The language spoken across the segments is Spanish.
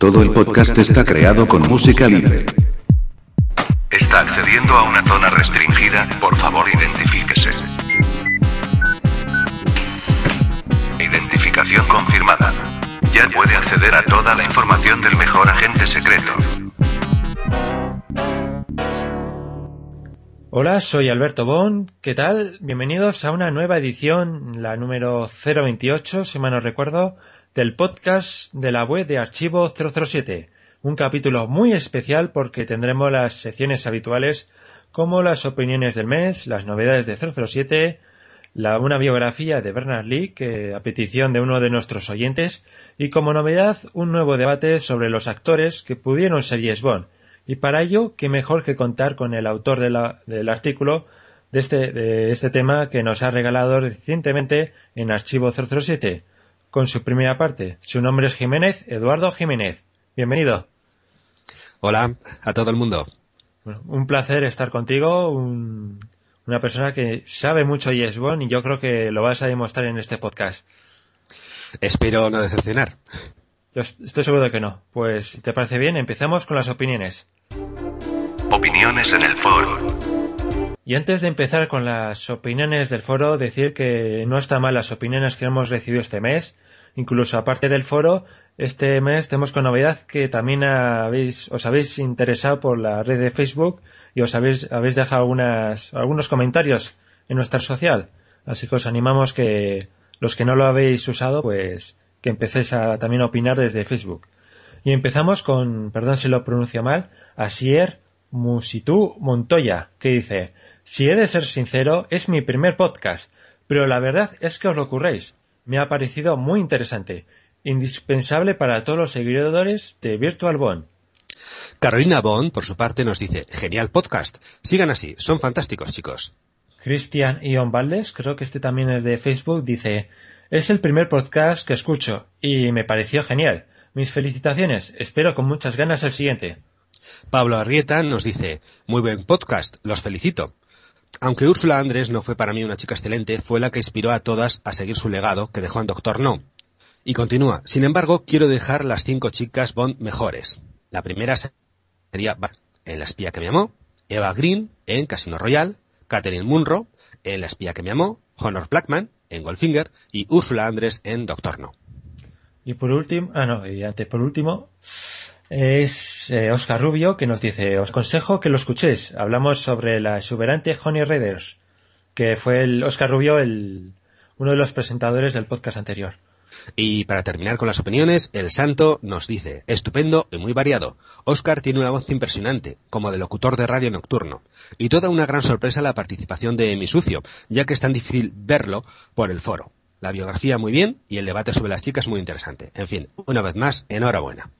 Todo el podcast está creado con música libre. Está accediendo a una zona restringida, por favor identifíquese. Identificación confirmada. Ya puede acceder a toda la información del mejor agente secreto. Hola, soy Alberto Bon. ¿Qué tal? Bienvenidos a una nueva edición, la número 028, si mal no recuerdo, del podcast de la web de Archivo 007. Un capítulo muy especial porque tendremos las secciones habituales como las opiniones del mes, las novedades de 007, la, una biografía de Bernard Lee, que, a petición de uno de nuestros oyentes, y como novedad, un nuevo debate sobre los actores que pudieron ser Yes Bond y para ello, qué mejor que contar con el autor del artículo de este, de este tema que nos ha regalado recientemente en Archivo 007, con su primera parte. Su nombre es Jiménez, Eduardo Jiménez. Bienvenido. Hola a todo el mundo. un placer estar contigo, una persona que sabe mucho y es y yo creo que lo vas a demostrar en este podcast. Espero no decepcionar. Yo estoy seguro de que no. Pues si te parece bien, empezamos con las opiniones. Opiniones en el foro. Y antes de empezar con las opiniones del foro, decir que no está mal las opiniones que hemos recibido este mes. Incluso aparte del foro, este mes tenemos con novedad que también habéis, os habéis interesado por la red de Facebook y os habéis, habéis dejado algunos comentarios en nuestra social. Así que os animamos que los que no lo habéis usado, pues que empecéis a también a opinar desde Facebook. Y empezamos con, perdón si lo pronuncio mal, Asier Musitú Montoya, que dice, si he de ser sincero, es mi primer podcast, pero la verdad es que os lo ocurréis. Me ha parecido muy interesante, indispensable para todos los seguidores de Virtual Bond. Carolina Bond, por su parte, nos dice, genial podcast. Sigan así, son fantásticos, chicos. Cristian Ion Valdes, creo que este también es de Facebook, dice, es el primer podcast que escucho y me pareció genial. Mis felicitaciones. Espero con muchas ganas el siguiente. Pablo Arrieta nos dice, muy buen podcast, los felicito. Aunque Úrsula Andrés no fue para mí una chica excelente, fue la que inspiró a todas a seguir su legado que dejó en Doctor No. Y continúa, sin embargo, quiero dejar las cinco chicas Bond mejores. La primera sería en La espía que me amó, Eva Green en Casino Royale, Catherine Munro en La espía que me amó, Honor Blackman en Goldfinger y Úrsula Andrés en Doctor No. Y por último, ah no, y antes por último, es Oscar eh, Rubio que nos dice, os aconsejo que lo escuchéis. Hablamos sobre la exuberante Honey Raiders, que fue el Oscar Rubio el, uno de los presentadores del podcast anterior. Y para terminar con las opiniones, el santo nos dice, estupendo y muy variado. Oscar tiene una voz impresionante, como de locutor de radio nocturno. Y toda una gran sorpresa la participación de Mi Sucio, ya que es tan difícil verlo por el foro. La biografía muy bien y el debate sobre las chicas muy interesante. En fin, una vez más, enhorabuena.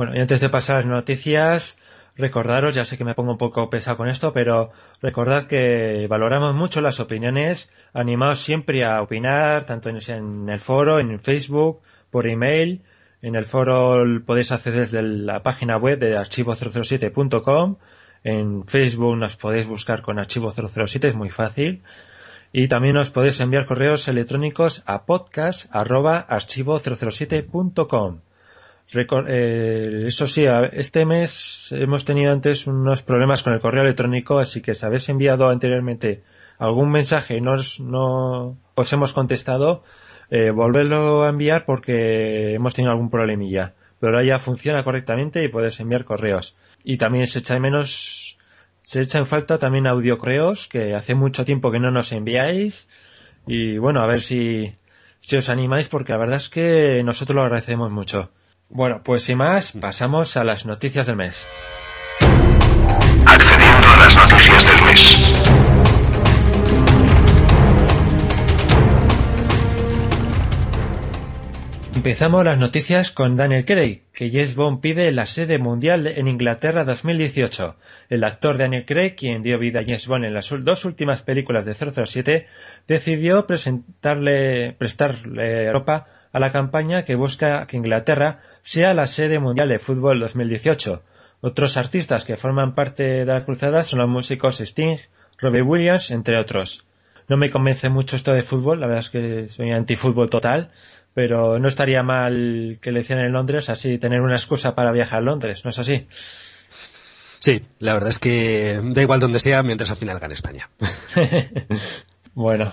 Bueno, y antes de pasar a las noticias, recordaros, ya sé que me pongo un poco pesado con esto, pero recordad que valoramos mucho las opiniones, animaos siempre a opinar, tanto en el foro, en Facebook, por email. En el foro podéis acceder desde la página web de archivo007.com. En Facebook nos podéis buscar con archivo007, es muy fácil. Y también os podéis enviar correos electrónicos a podcast.archivo007.com. Eh, eso sí, este mes hemos tenido antes unos problemas con el correo electrónico, así que si habéis enviado anteriormente algún mensaje y no os hemos contestado, eh, volverlo a enviar porque hemos tenido algún problemilla. Pero ahora ya funciona correctamente y puedes enviar correos. Y también se echa de menos, se echa en falta también audio correos, que hace mucho tiempo que no nos enviáis. Y bueno, a ver si, si os animáis porque la verdad es que nosotros lo agradecemos mucho. Bueno, pues sin más, pasamos a las noticias del mes. Accediendo a las noticias del mes. Empezamos las noticias con Daniel Craig, que James Bond pide la sede mundial en Inglaterra 2018. El actor Daniel Craig, quien dio vida a James Bond en las dos últimas películas de 007, decidió presentarle, prestarle ropa a la campaña que busca que Inglaterra sea la sede mundial de fútbol 2018. Otros artistas que forman parte de la cruzada son los músicos Sting, Robbie Williams, entre otros. No me convence mucho esto de fútbol, la verdad es que soy antifútbol total, pero no estaría mal que le hicieran en Londres, así tener una excusa para viajar a Londres, ¿no es así? Sí, la verdad es que da igual donde sea mientras al final gane España. bueno.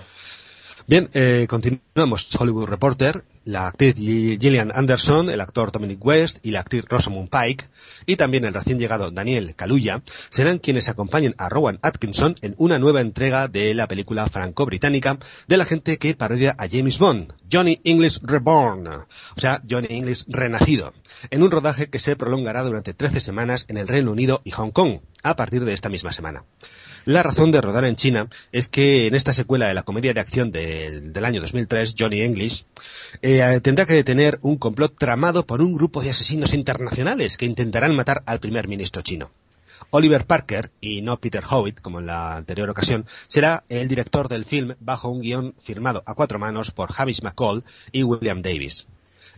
Bien, eh, continuamos. Hollywood Reporter, la actriz Gillian Anderson, el actor Dominic West y la actriz Rosamund Pike, y también el recién llegado Daniel Kaluuya, serán quienes acompañen a Rowan Atkinson en una nueva entrega de la película franco-británica de la gente que parodia a James Bond, Johnny English Reborn, o sea, Johnny English Renacido, en un rodaje que se prolongará durante 13 semanas en el Reino Unido y Hong Kong, a partir de esta misma semana. La razón de rodar en China es que en esta secuela de la comedia de acción del año 2003, Johnny English, eh, tendrá que detener un complot tramado por un grupo de asesinos internacionales que intentarán matar al primer ministro chino. Oliver Parker, y no Peter Howitt, como en la anterior ocasión, será el director del film bajo un guion firmado a cuatro manos por Hamish McCall y William Davis.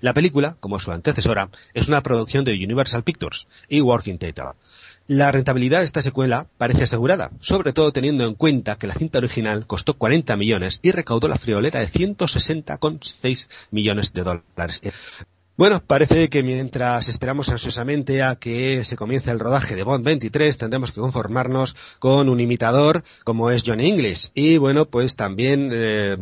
La película, como su antecesora, es una producción de Universal Pictures y Working Theatre. La rentabilidad de esta secuela parece asegurada, sobre todo teniendo en cuenta que la cinta original costó 40 millones y recaudó la friolera de 160,6 millones de dólares. Bueno, parece que mientras esperamos ansiosamente a que se comience el rodaje de Bond 23, tendremos que conformarnos con un imitador como es Johnny English. Y bueno, pues también eh,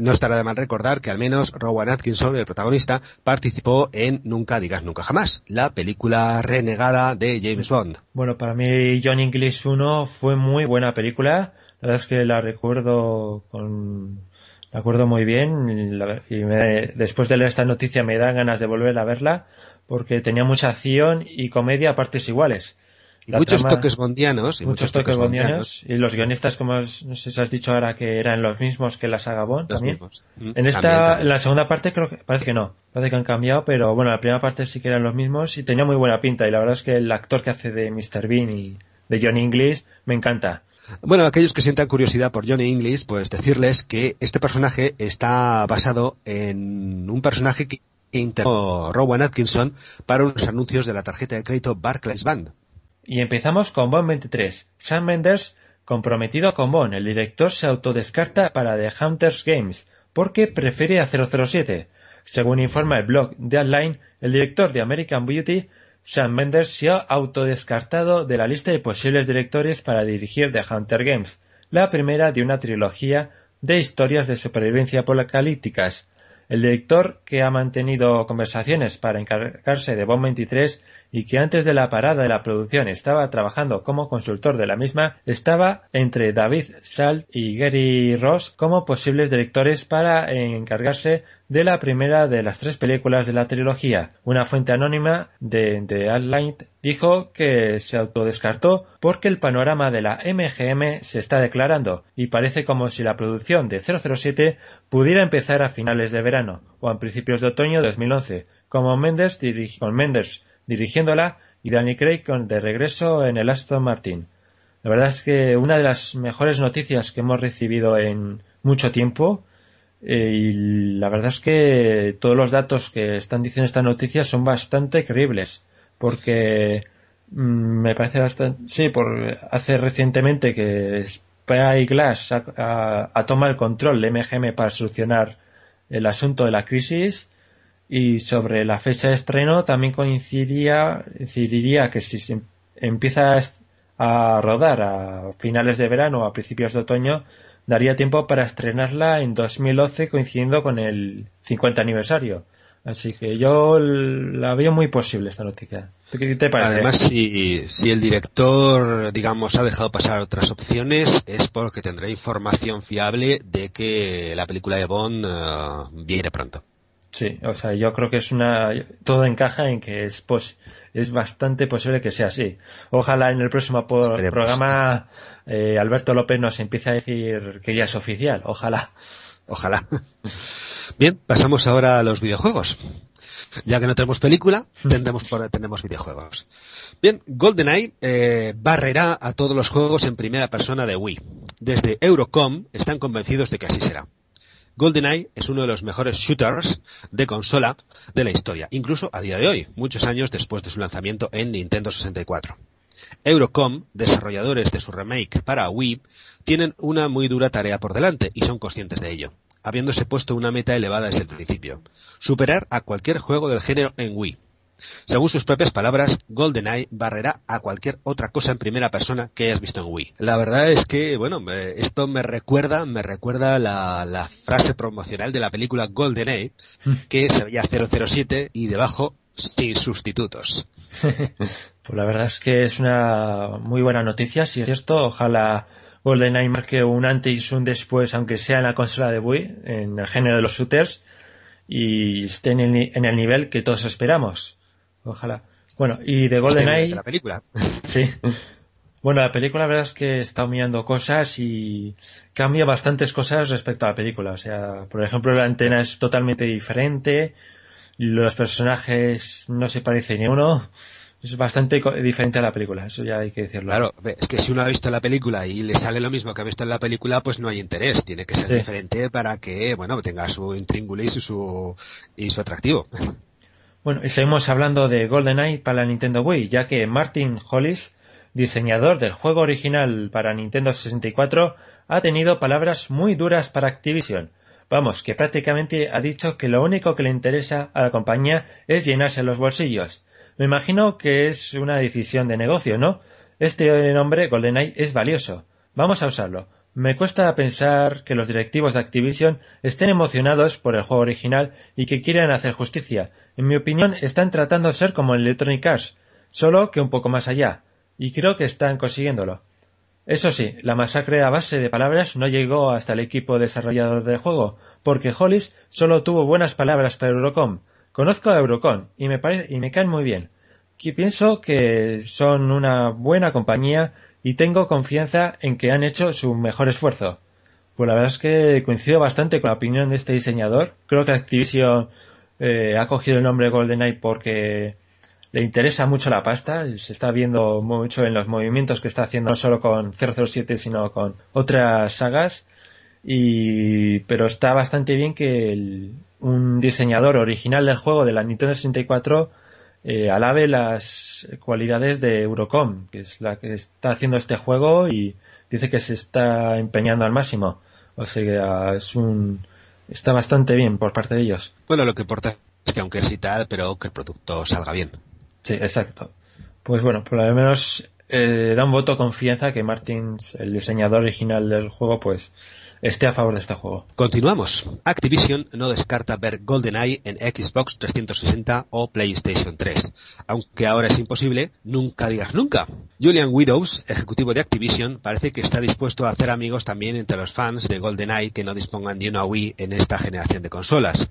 no estará de mal recordar que al menos Rowan Atkinson, el protagonista, participó en Nunca digas nunca jamás, la película renegada de James Bond. Bueno, para mí Johnny English 1 fue muy buena película. La verdad es que la recuerdo con me acuerdo muy bien y, después de leer esta noticia me dan ganas de volver a verla porque tenía mucha acción y comedia a partes iguales. muchos toques bondianos. Y muchos, toques, bondianos. Y los guionistas, como no sé si has dicho ahora, que eran los mismos que la saga Bond también. Mm, en esta, en la segunda parte creo que parece que no. Parece que han cambiado, pero bueno, la primera parte sí que eran los mismos y tenía muy buena pinta. Y la verdad es que el actor que hace de Mr. Bean y de John English me encanta. Bueno, aquellos que sientan curiosidad por Johnny English, pues decirles que este personaje está basado en un personaje que interpretó Rowan Atkinson para unos anuncios de la tarjeta de crédito Barclays Band. Y empezamos con Bond 23. Sam Mendes, comprometido con Bond, el director se autodescarta para The Hunters Games porque prefiere a 007. Según informa el blog Deadline, el director de American Beauty Sam Mendes se ha autodescartado de la lista de posibles directores para dirigir The Hunter Games, la primera de una trilogía de historias de supervivencia apocalípticas. El director, que ha mantenido conversaciones para encargarse de Bomb 23 y que antes de la parada de la producción estaba trabajando como consultor de la misma, estaba entre David Salt y Gary Ross como posibles directores para encargarse de la primera de las tres películas de la trilogía. Una fuente anónima de The Outline dijo que se autodescartó porque el panorama de la MGM se está declarando y parece como si la producción de 007 pudiera empezar a finales de verano o a principios de otoño de 2011, como Mendes con Mendes dirigiéndola y Danny Craig de regreso en el Aston Martin. La verdad es que una de las mejores noticias que hemos recibido en mucho tiempo eh, y la verdad es que todos los datos que están diciendo esta noticia son bastante creíbles. Porque mm, me parece bastante. Sí, por, hace recientemente que Spyglass ha, ha, tomado el control de MGM para solucionar el asunto de la crisis. Y sobre la fecha de estreno también coincidiría, que si se empieza a rodar a finales de verano o a principios de otoño, daría tiempo para estrenarla en 2011 coincidiendo con el 50 aniversario. Así que yo la veo muy posible esta noticia. Además, si, si el director, digamos, ha dejado pasar otras opciones, es porque tendrá información fiable de que la película de Bond eh, viene pronto. Sí, o sea, yo creo que es una. Todo encaja en que es, pos, es bastante posible que sea así. Ojalá en el próximo programa eh, Alberto López nos empiece a decir que ya es oficial. Ojalá. Ojalá. Bien, pasamos ahora a los videojuegos. Ya que no tenemos película, tendremos, tenemos videojuegos. Bien, GoldenEye eh, barrerá a todos los juegos en primera persona de Wii. Desde Eurocom están convencidos de que así será. GoldenEye es uno de los mejores shooters de consola de la historia, incluso a día de hoy, muchos años después de su lanzamiento en Nintendo 64. Eurocom, desarrolladores de su remake para Wii, tienen una muy dura tarea por delante y son conscientes de ello. habiéndose puesto una meta elevada desde el principio, superar a cualquier juego del género en Wii. Según sus propias palabras, GoldenEye barrerá a cualquier otra cosa en primera persona que hayas visto en Wii. La verdad es que, bueno, esto me recuerda, me recuerda la, la frase promocional de la película GoldenEye, que se veía 007 y debajo sin sustitutos. pues la verdad es que es una muy buena noticia, si es cierto, ojalá GoldenEye marque un antes y un después, aunque sea en la consola de Wii, en el género de los shooters, y esté en el, nivel que todos esperamos. Ojalá. Bueno, y de GoldenEye... la película. Sí. Bueno, la película la verdad es que está mirando cosas y cambia bastantes cosas respecto a la película. O sea, por ejemplo, la antena es totalmente diferente, los personajes no se parecen ni uno es bastante diferente a la película, eso ya hay que decirlo. Claro, es que si uno ha visto la película y le sale lo mismo que ha visto en la película, pues no hay interés, tiene que ser diferente para que, bueno, tenga su intríngulis y su, y su atractivo. Bueno, y seguimos hablando de GoldenEye para la Nintendo Wii, ya que Martin Hollis, diseñador del juego original para Nintendo 64, ha tenido palabras muy duras para Activision. Vamos, que prácticamente ha dicho que lo único que le interesa a la compañía es llenarse los bolsillos me imagino que es una decisión de negocio, ¿no? Este nombre, GoldenEye, es valioso. Vamos a usarlo. Me cuesta pensar que los directivos de Activision estén emocionados por el juego original y que quieran hacer justicia. En mi opinión, están tratando de ser como Electronic Arts, solo que un poco más allá. Y creo que están consiguiéndolo. Eso sí, la masacre a base de palabras no llegó hasta el equipo desarrollador del juego, porque Hollis solo tuvo buenas palabras para Eurocom. Conozco a Eurocon y me, y me caen muy bien. Que pienso que son una buena compañía y tengo confianza en que han hecho su mejor esfuerzo. Pues la verdad es que coincido bastante con la opinión de este diseñador. Creo que Activision eh, ha cogido el nombre GoldenEye porque le interesa mucho la pasta. Se está viendo mucho en los movimientos que está haciendo no solo con 007 sino con otras sagas. Y, pero está bastante bien que el, un diseñador original del juego de la Nintendo 64 eh, alabe las cualidades de Eurocom, que es la que está haciendo este juego y dice que se está empeñando al máximo. O sea, es un está bastante bien por parte de ellos. Bueno, lo que importa es que aunque es tal, pero que el producto salga bien. Sí, exacto. Pues bueno, por lo menos eh, da un voto de confianza que Martins, el diseñador original del juego, pues esté a favor de este juego. Continuamos. Activision no descarta ver GoldenEye en Xbox 360 o PlayStation 3. Aunque ahora es imposible, nunca digas nunca. Julian Widows, ejecutivo de Activision, parece que está dispuesto a hacer amigos también entre los fans de GoldenEye que no dispongan de una Wii en esta generación de consolas.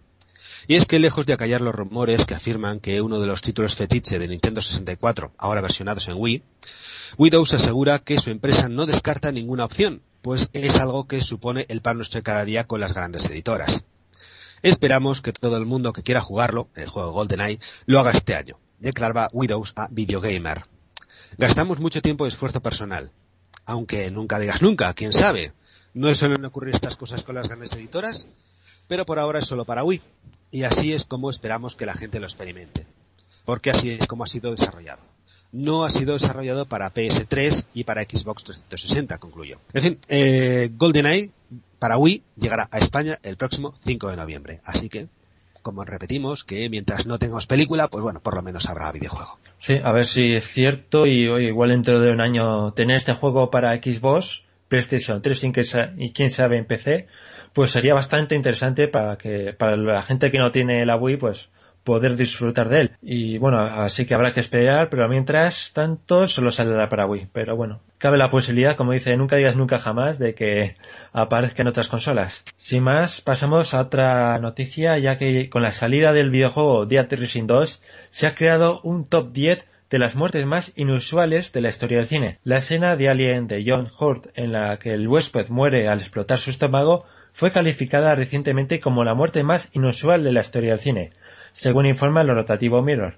Y es que lejos de acallar los rumores que afirman que uno de los títulos fetiche de Nintendo 64, ahora versionados en Wii, Widows asegura que su empresa no descarta ninguna opción, pues es algo que supone el pan nuestro cada día con las grandes editoras. Esperamos que todo el mundo que quiera jugarlo, el juego GoldenEye, lo haga este año, declaraba Widows a Videogamer. Gastamos mucho tiempo y esfuerzo personal. Aunque nunca digas nunca, quién sabe. No suelen ocurrir estas cosas con las grandes editoras, pero por ahora es solo para Wii. Y así es como esperamos que la gente lo experimente. Porque así es como ha sido desarrollado no ha sido desarrollado para PS3 y para Xbox 360, concluyo. En fin, eh, GoldenEye para Wii llegará a España el próximo 5 de noviembre. Así que, como repetimos, que mientras no tengamos película, pues bueno, por lo menos habrá videojuego. Sí, a ver si es cierto y igual dentro de un año tener este juego para Xbox, PlayStation 3 y quién sabe en PC, pues sería bastante interesante para que para la gente que no tiene la Wii, pues poder disfrutar de él. Y bueno, así que habrá que esperar, pero mientras tanto solo saldrá para Wii. Pero bueno, cabe la posibilidad, como dice, nunca digas nunca jamás, de que aparezca en otras consolas. Sin más, pasamos a otra noticia, ya que con la salida del videojuego Dead Rising 2 se ha creado un top 10 de las muertes más inusuales de la historia del cine. La escena de Alien de John Hurt en la que el huésped muere al explotar su estómago fue calificada recientemente como la muerte más inusual de la historia del cine según informa el rotativo Mirror.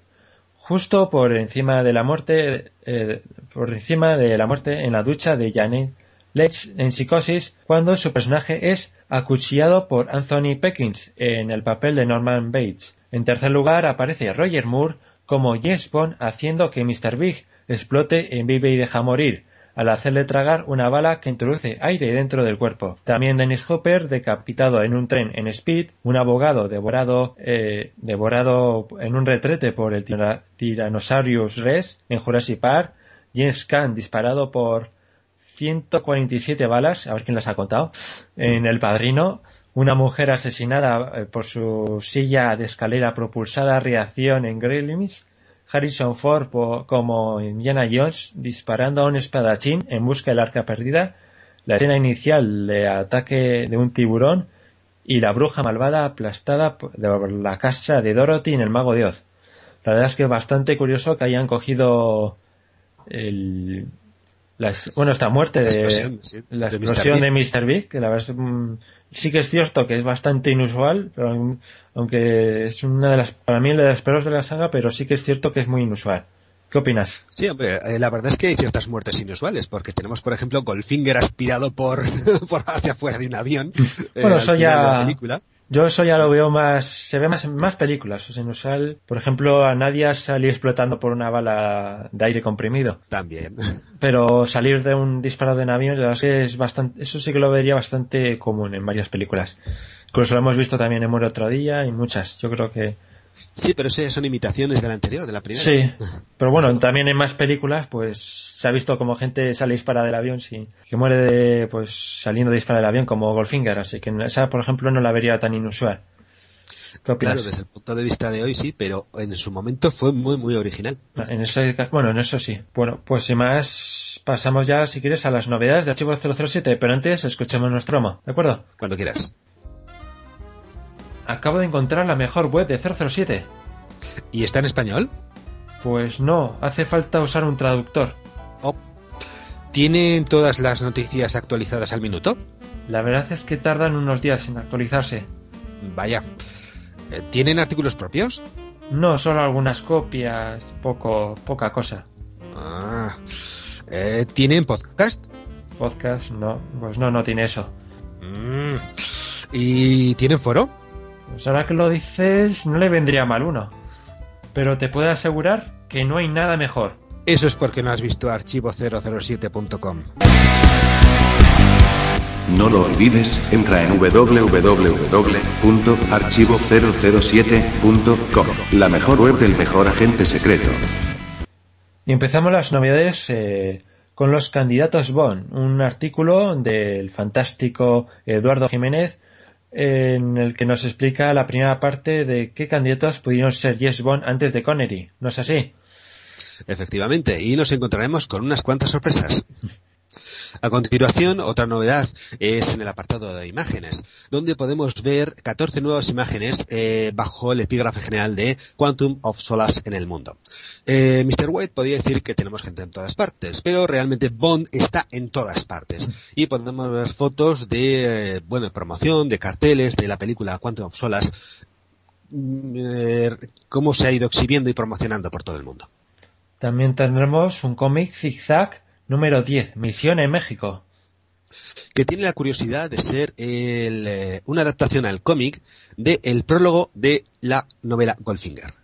Justo por encima de la muerte, eh, por encima de la muerte en la ducha de Janet Leitch en Psicosis, cuando su personaje es acuchillado por Anthony Perkins en el papel de Norman Bates. En tercer lugar aparece Roger Moore como James Bond haciendo que Mr. Big explote en Vive y deja morir, al hacerle tragar una bala que introduce aire dentro del cuerpo. También Dennis Hopper, decapitado en un tren en Speed, un abogado devorado, eh, devorado en un retrete por el Tyrannosaurus Rex en Jurassic Park, James Caan disparado por 147 balas, a ver quién las ha contado, en El Padrino, una mujer asesinada eh, por su silla de escalera propulsada reacción en Gremlins, Harrison Ford como Indiana Jones disparando a un espadachín en busca del arca perdida, la escena inicial de ataque de un tiburón y la bruja malvada aplastada por la casa de Dorothy en el Mago de Oz. La verdad es que es bastante curioso que hayan cogido el, bueno, esta muerte de la explosión, de, Mr. Big, que la verdad es, sí que es cierto que es bastante inusual, pero, aunque es una de las, para mí, de las peores de la saga, pero sí que es cierto que es muy inusual. ¿Qué opinas? Sí, hombre, eh, la verdad es que hay ciertas muertes inusuales, porque tenemos, por ejemplo, Goldfinger aspirado por, por hacia afuera de un avión. Bueno, eso ya. Yo eso ya lo veo más, se ve más en más películas. O sea, inusual, por ejemplo, a Nadia salir explotando por una bala de aire comprimido. También. Pero salir de un disparo de avión, es bastante, eso sí que lo vería bastante común en varias películas. Incluso lo hemos visto también en Muere otro día y muchas. Yo creo que Sí, pero son imitaciones de la anterior, de la primera. Sí, pero bueno, también en más películas, pues se ha visto como gente sale dispara del avión, sí, que muere de, pues saliendo dispara del avión como Goldfinger, así que esa, por ejemplo, no la vería tan inusual. Claro, desde el punto de vista de hoy sí, pero en su momento fue muy, muy original. Ah, en ese, bueno, en eso sí. Bueno, pues sin más, pasamos ya, si quieres, a las novedades de Archivo 007, pero antes escuchemos nuestro amo, ¿de acuerdo? Cuando quieras. Acabo de encontrar la mejor web de 007. ¿Y está en español? Pues no, hace falta usar un traductor. Oh. ¿Tienen todas las noticias actualizadas al minuto? La verdad es que tardan unos días en actualizarse. Vaya. Eh, ¿Tienen artículos propios? No, solo algunas copias, poco, poca cosa. Ah. Eh, ¿Tienen podcast? Podcast, no, pues no, no tiene eso. Mm. ¿Y tienen foro? Pues ahora que lo dices, no le vendría mal uno. Pero te puedo asegurar que no hay nada mejor. Eso es porque no has visto archivo007.com. No lo olvides, entra en www.archivo007.com, la mejor web del mejor agente secreto. Y empezamos las novedades eh, con los candidatos Bond, un artículo del fantástico Eduardo Jiménez en el que nos explica la primera parte de qué candidatos pudieron ser Yes Bond antes de Connery. ¿No es así? Efectivamente, y nos encontraremos con unas cuantas sorpresas. A continuación, otra novedad es en el apartado de imágenes, donde podemos ver 14 nuevas imágenes eh, bajo el epígrafe general de Quantum of Solace en el mundo. Eh, Mr. White podría decir que tenemos gente en todas partes, pero realmente Bond está en todas partes. Y podemos ver fotos de, eh, bueno, promoción, de carteles de la película Quantum of Solace, mm, cómo se ha ido exhibiendo y promocionando por todo el mundo. También tendremos un cómic zigzag Número 10. Misión en México. Que tiene la curiosidad de ser eh, una adaptación al cómic del prólogo de la novela Goldfinger.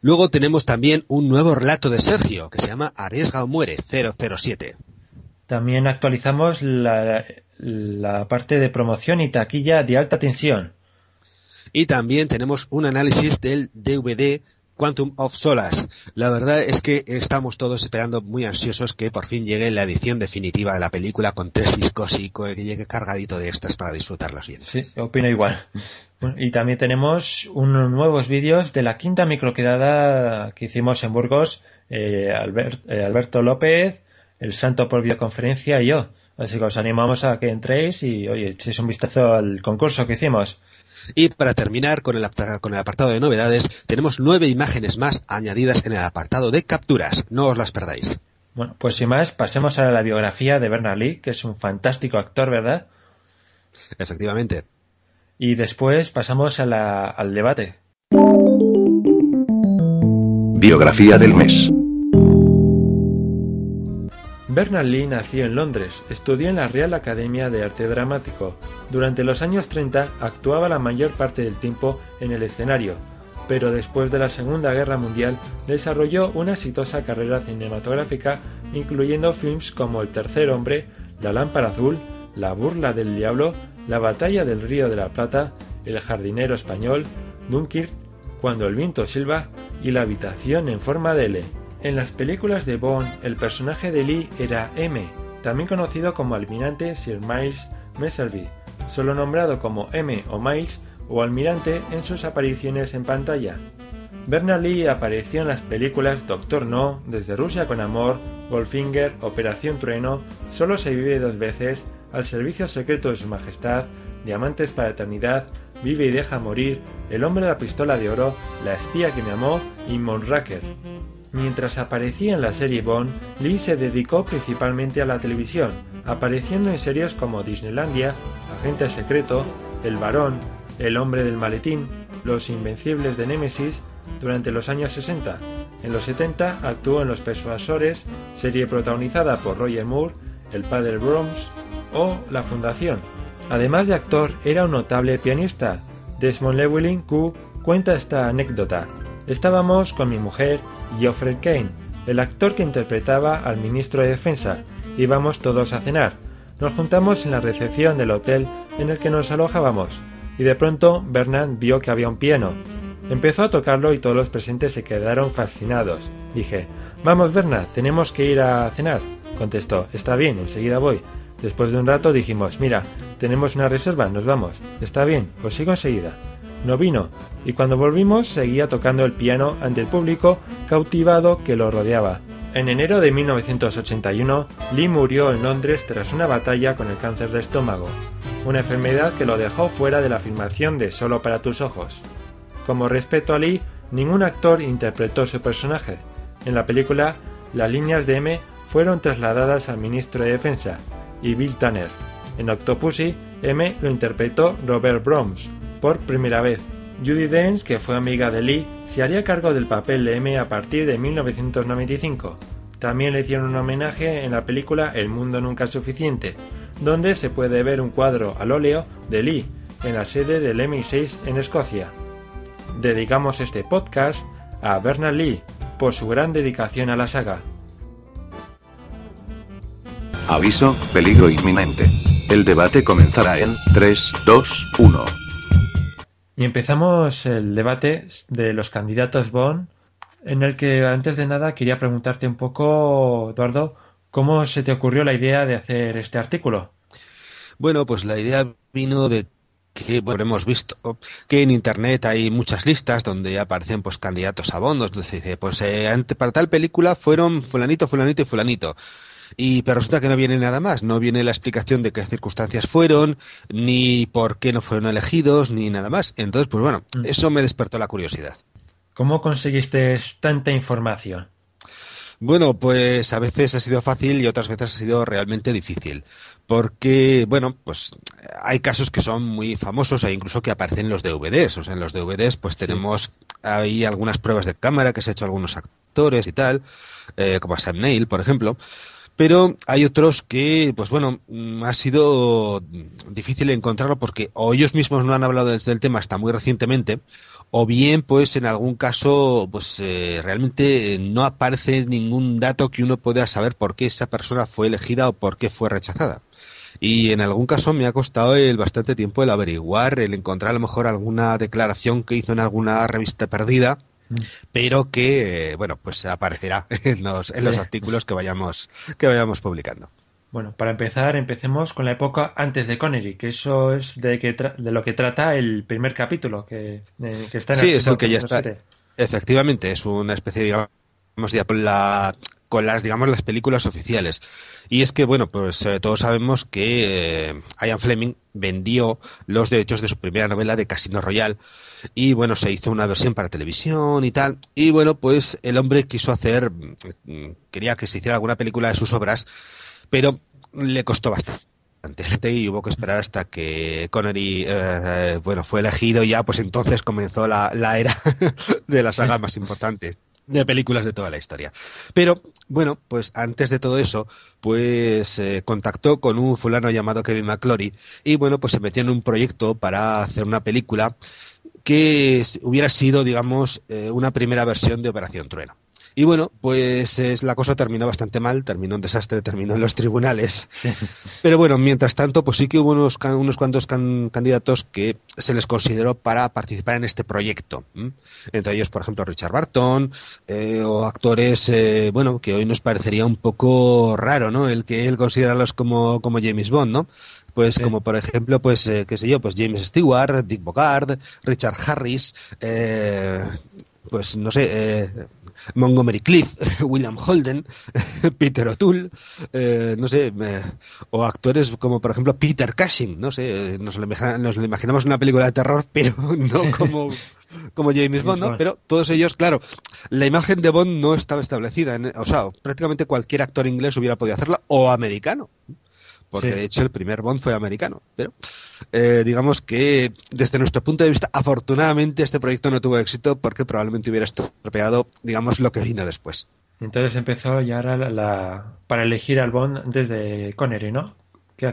Luego tenemos también un nuevo relato de Sergio que se llama Arriesga o muere 007. También actualizamos la, la parte de promoción y taquilla de alta tensión. Y también tenemos un análisis del DVD Quantum of Solace. La verdad es que estamos todos esperando muy ansiosos que por fin llegue la edición definitiva de la película con tres discos y que llegue cargadito de estas para disfrutarlas bien. Sí, opino igual. y también tenemos unos nuevos vídeos de la quinta microquedada que hicimos en Burgos, eh, eh, Alberto López, el Santo por videoconferencia y yo. Así que os animamos a que entréis y, oye, echéis un vistazo al concurso que hicimos. Y para terminar con el, con el apartado de novedades, tenemos nueve imágenes más añadidas en el apartado de capturas. No os las perdáis. Bueno, pues sin más, pasemos a la biografía de Bernard Lee, que es un fantástico actor, ¿verdad? Efectivamente. Y después pasamos al debate. Biografía del mes. Bernard Lee nació en Londres, estudió en la Real Academia de Arte Dramático. Durante los años 30 actuaba la mayor parte del tiempo en el escenario, pero después de la Segunda Guerra Mundial desarrolló una exitosa carrera cinematográfica incluyendo films como El tercer hombre, La lámpara azul, La burla del diablo, La batalla del río de la Plata, El jardinero español, Dunkirk, Cuando el viento silba y La habitación en forma de L. En las películas de Bond, el personaje de Lee era M, también conocido como almirante Sir Miles Messervy, solo nombrado como M o Miles o almirante en sus apariciones en pantalla. Bernard Lee apareció en las películas Doctor No, Desde Rusia con Amor, Goldfinger, Operación Trueno, Solo se vive dos veces, Al servicio secreto de su majestad, Diamantes para eternidad, Vive y deja morir, El hombre de la pistola de oro, La espía que me amó y Moonraker. Mientras aparecía en la serie Bond, Lee se dedicó principalmente a la televisión, apareciendo en series como Disneylandia, Agente Secreto, El Varón, El Hombre del Maletín, Los Invencibles de Nemesis, durante los años 60. En los 70 actuó en Los Persuasores, serie protagonizada por Roger Moore, El Padre Broms o La Fundación. Además de actor, era un notable pianista. Desmond Llewellyn Q cuenta esta anécdota. Estábamos con mi mujer Geoffrey Kane, el actor que interpretaba al ministro de Defensa. Íbamos todos a cenar. Nos juntamos en la recepción del hotel en el que nos alojábamos, y de pronto Bernard vio que había un piano. Empezó a tocarlo y todos los presentes se quedaron fascinados. Dije, Vamos, Bernard, tenemos que ir a cenar. Contestó, Está bien, enseguida voy. Después de un rato dijimos, Mira, tenemos una reserva, nos vamos. Está bien, os sigo enseguida. No vino, y cuando volvimos seguía tocando el piano ante el público cautivado que lo rodeaba. En enero de 1981, Lee murió en Londres tras una batalla con el cáncer de estómago, una enfermedad que lo dejó fuera de la filmación de Solo para tus ojos. Como respeto a Lee, ningún actor interpretó su personaje. En la película, las líneas de M fueron trasladadas al ministro de Defensa y Bill Tanner. En Octopussy, M lo interpretó Robert Broms, por primera vez. Judy Dench, que fue amiga de Lee, se haría cargo del papel de M a partir de 1995. También le hicieron un homenaje en la película El mundo nunca es suficiente, donde se puede ver un cuadro al óleo de Lee en la sede del MI6 en Escocia. Dedicamos este podcast a Bernard Lee por su gran dedicación a la saga. Aviso, peligro inminente. El debate comenzará en 3, 2, 1. Y empezamos el debate de los candidatos Bond, en el que antes de nada quería preguntarte un poco, Eduardo, ¿cómo se te ocurrió la idea de hacer este artículo? Bueno, pues la idea vino de que bueno, hemos visto que en internet hay muchas listas donde aparecen pues candidatos a Bond, entonces dice, pues eh, para tal película fueron fulanito, fulanito y fulanito. Y pero resulta que no viene nada más, no viene la explicación de qué circunstancias fueron, ni por qué no fueron elegidos, ni nada más. Entonces, pues bueno, mm. eso me despertó la curiosidad. ¿Cómo conseguiste tanta información? Bueno, pues a veces ha sido fácil y otras veces ha sido realmente difícil. Porque, bueno, pues hay casos que son muy famosos e incluso que aparecen en los DVDs. O sea, en los DVDs pues tenemos ahí algunas pruebas de cámara que se ha hecho algunos actores y tal, eh, como Sam Neill, por ejemplo pero hay otros que, pues bueno, mm, ha sido difícil encontrarlo porque o ellos mismos no han hablado del tema hasta muy recientemente, o bien, pues en algún caso, pues eh, realmente no aparece ningún dato que uno pueda saber por qué esa persona fue elegida o por qué fue rechazada. Y en algún caso me ha costado el bastante tiempo el averiguar, el encontrar a lo mejor alguna declaración que hizo en alguna revista perdida pero que, bueno, pues aparecerá en los, en los artículos que vayamos, que vayamos publicando. Bueno, para empezar, empecemos con la época antes de Connery, que eso es de, que de lo que trata el primer capítulo que, que está en Sí, es el que ya está. Efectivamente, es una especie, digamos, con, la, con las, digamos, las películas oficiales. Y es que, bueno, pues eh, todos sabemos que eh, Ian Fleming vendió los derechos de su primera novela de Casino Royale y bueno, se hizo una versión para televisión y tal. Y bueno, pues el hombre quiso hacer, mm, quería que se hiciera alguna película de sus obras, pero le costó bastante y hubo que esperar hasta que Connery eh, bueno fue elegido y ya pues entonces comenzó la, la era de la saga más importante de películas de toda la historia. Pero bueno, pues antes de todo eso, pues eh, contactó con un fulano llamado Kevin McClory y bueno, pues se metió en un proyecto para hacer una película que hubiera sido, digamos, eh, una primera versión de Operación Trueno. Y bueno, pues es, la cosa terminó bastante mal, terminó un desastre, terminó en los tribunales. Pero bueno, mientras tanto, pues sí que hubo unos, unos cuantos candidatos que se les consideró para participar en este proyecto. Entre ellos, por ejemplo, Richard Barton, eh, o actores, eh, bueno, que hoy nos parecería un poco raro, ¿no? El que él considerarlos como, como James Bond, ¿no? Pues como por ejemplo, pues eh, qué sé yo, pues James Stewart, Dick Bogard, Richard Harris, eh, pues no sé, eh, Montgomery Cliff, William Holden, Peter O'Toole, eh, no sé, o actores como por ejemplo Peter Cushing, no sé, nos lo, nos lo imaginamos en una película de terror, pero no como, como James Bond, ¿no? Pero todos ellos, claro, la imagen de Bond no estaba establecida, o sea, prácticamente cualquier actor inglés hubiera podido hacerla, o americano porque de hecho el primer Bond fue americano. Pero eh, digamos que desde nuestro punto de vista, afortunadamente este proyecto no tuvo éxito porque probablemente hubiera estropeado, digamos, lo que vino después. Entonces empezó ya la, para elegir al Bond desde Connery, ¿no?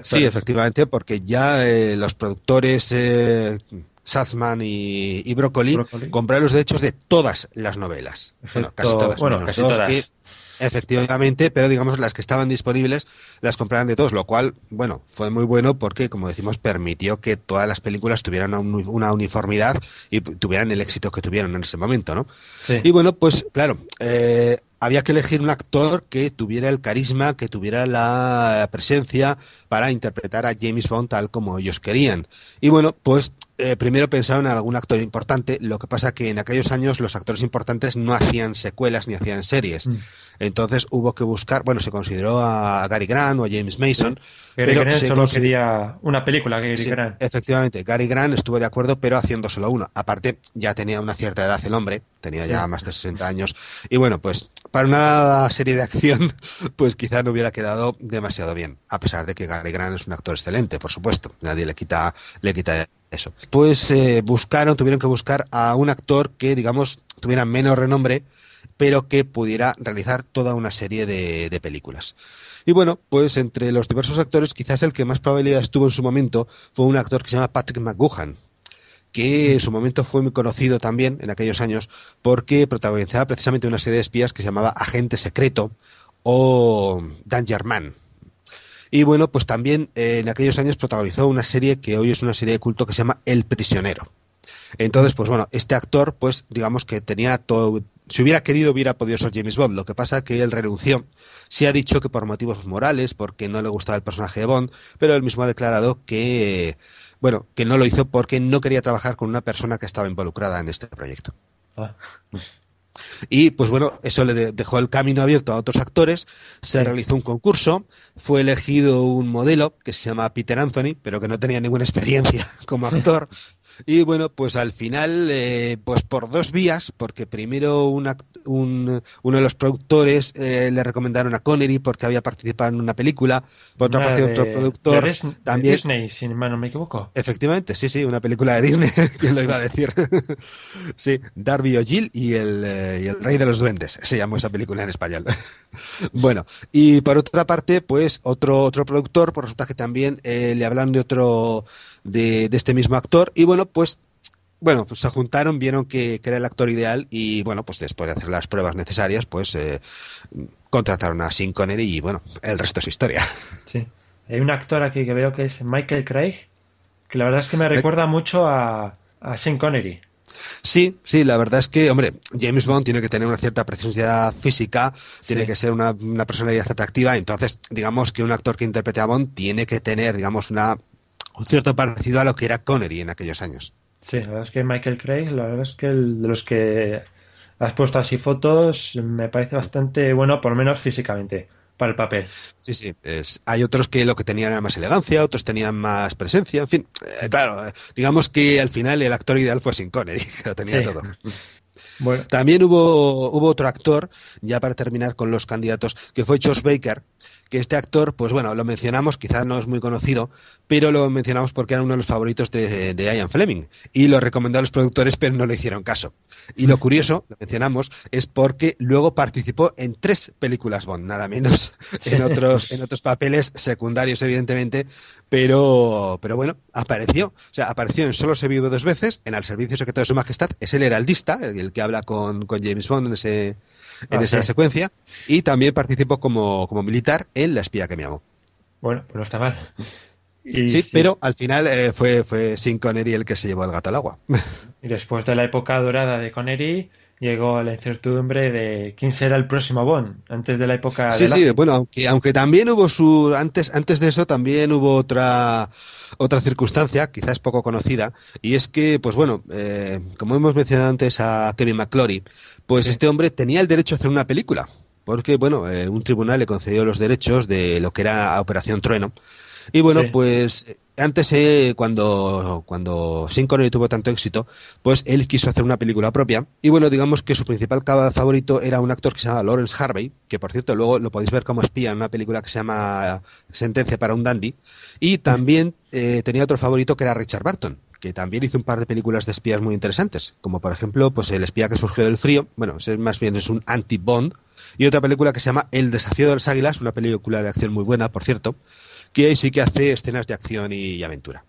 Sí, efectivamente, porque ya eh, los productores eh, Satzman y, Broccoli, compraron los derechos de todas las novelas. bueno, casi todas. Bueno, casi todas. Efectivamente, pero digamos las que estaban disponibles las compraban de todos, lo cual, bueno, fue muy bueno porque, como decimos, permitió que todas las películas tuvieran una uniformidad y tuvieran el éxito que tuvieron en ese momento, ¿no? Sí. Y bueno, pues claro, eh, había que elegir un actor que tuviera el carisma, que tuviera la presencia para interpretar a James Bond tal como ellos querían. Y bueno, pues eh, primero pensaron en algún actor importante, lo que pasa que en aquellos años los actores importantes no hacían secuelas ni hacían series. Mm. Entonces hubo que buscar, bueno, se consideró a Gary Grant o a James Mason. Gary pero Grant solo quería una película, Gary Grant. Efectivamente, Gary Grant estuvo de acuerdo, pero haciendo solo uno. Aparte, ya tenía una cierta edad el hombre, tenía ya más de 60 años. Y bueno, pues para una serie de acción, pues quizá no hubiera quedado demasiado bien. A pesar de que Gary Grant es un actor excelente, por supuesto. Nadie le quita, le quita eso. Pues eh, buscaron, tuvieron que buscar a un actor que, digamos, tuviera menos renombre pero que pudiera realizar toda una serie de, películas. Y bueno, pues entre los diversos actores, quizás el que más probabilidad tuvo en su momento fue un actor que se llama Patrick McGuhan, que en su momento fue muy conocido también en aquellos años porque protagonizaba precisamente una serie de espías que se llamaba Agente Secreto o Danger Man. Y bueno, pues también eh, en aquellos años protagonizó una serie que hoy es una serie de culto que se llama El Prisionero. Entonces, pues bueno, este actor, pues digamos que tenía todo, si hubiera querido hubiera podido ser James Bond. Lo que pasa es que él renunció. Se ha dicho que por motivos morales, porque no le gustaba el personaje de Bond, pero él mismo ha declarado que, bueno, que no lo hizo porque no quería trabajar con una persona que estaba involucrada en este proyecto. Ah. Y pues bueno, eso le dejó el camino abierto a otros actores, se realizó un concurso, fue elegido un modelo que se llama Peter Anthony, pero que no tenía ninguna experiencia como actor, y bueno, pues al final, eh, pues por dos vías, porque primero un, uno de los productores eh, le recomendaron a Connery porque había participado en una película, por otra parte otro productor también... Disney, si no me equivoco. Efectivamente, sí, sí, una película de Disney, ¿quién lo iba a decir? sí, Darby O'Gill y el, eh, y el Rey de los Duendes, se llamó esa película en español. bueno, y por otra parte, pues otro, otro productor, por resulta que también le hablan de otro de, este mismo actor y bueno, pues bueno, pues se juntaron, vieron que, era el actor ideal y bueno, pues después de hacer las pruebas necesarias, pues eh, contrataron a Sean Connery y bueno, el resto es historia. Sí. Hay un actor aquí que veo que es Michael Craig, que la verdad es que me recuerda mucho a, a Sean Connery. Sí, sí, la verdad es que, hombre, James Bond tiene que tener una cierta presencia física, tiene que ser una, una, personalidad atractiva, entonces, digamos que un actor que interprete a Bond tiene que tener, digamos, una un cierto parecido a lo que era Connery en aquellos años. Sí, la verdad es que Michael Craig, la verdad es que el, de los que has puesto así fotos me parece bastante bueno, por lo menos físicamente, para el papel. Sí, sí. hay otros que lo que tenían era más elegancia, otros tenían más presencia, en fin. Eh, claro, digamos que al final el actor ideal fue Sin Connery, que lo tenía todo. Bueno. También hubo, hubo otro actor, ya para terminar con los candidatos, que fue George Baker, que este actor, pues bueno, lo mencionamos, quizás no es muy conocido, pero lo mencionamos porque era uno de los favoritos de, de Ian Fleming y lo recomendó a los productores, pero no le hicieron caso. Y lo curioso, lo mencionamos, es porque luego participó en tres películas Bond, nada menos, en otros, en otros papeles secundarios, evidentemente, pero, pero bueno, apareció. O sea, apareció en Solo se vive dos veces, en Al Servicio Secreto de Su Majestad, es el heraldista, el que habla con, con James Bond en ese en Ah, esa sí. secuencia y también participó como, como militar en La espía que me amó. Bueno, pues no está mal. Y, Sí, pero al final eh, fue, fue Sin Connery el que se llevó el gato al agua. y después de la época dorada de Connery, llegó la incertidumbre de quién será el próximo Bond, antes de la época Sí, de sí, la... bueno, aunque, aunque también hubo su. Antes, antes de eso también hubo otra, otra circunstancia, quizás poco conocida, y es que, pues bueno, eh, como hemos mencionado antes a Kevin McClory, pues Sí. este hombre tenía el derecho a hacer una película, porque, bueno, eh, un tribunal le concedió los derechos de lo que era Operación Trueno. Y bueno, Sí. pues antes, eh, cuando, cuando Connery tuvo tanto éxito, pues él quiso hacer una película propia. Y bueno, digamos que su principal favorito era un actor que se llama Lawrence Harvey, que por cierto luego lo podéis ver como espía en una película que se llama Sentencia para un Dandy. Y también eh, tenía otro favorito que era Richard Barton, que también hizo un par de películas de espías muy interesantes, como por ejemplo, pues El espía que surgió del frío, bueno, ese más bien es un anti-Bond, y otra película que se llama El desafío de las águilas, una película de acción muy buena, por cierto, que ahí sí que hace escenas de acción y aventura.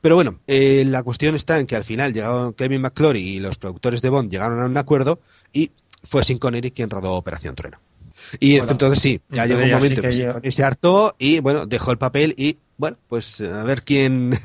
Pero bueno, eh, la cuestión está en que al final llegaron Kevin McClory y los productores de Bond llegaron a un acuerdo y fue Sin Connery quien rodó Operación Trueno. Y Bueno, entonces sí, ya llegó un ya sí momento que que, yo- se hartó y bueno, dejó el papel y bueno, pues a ver quién,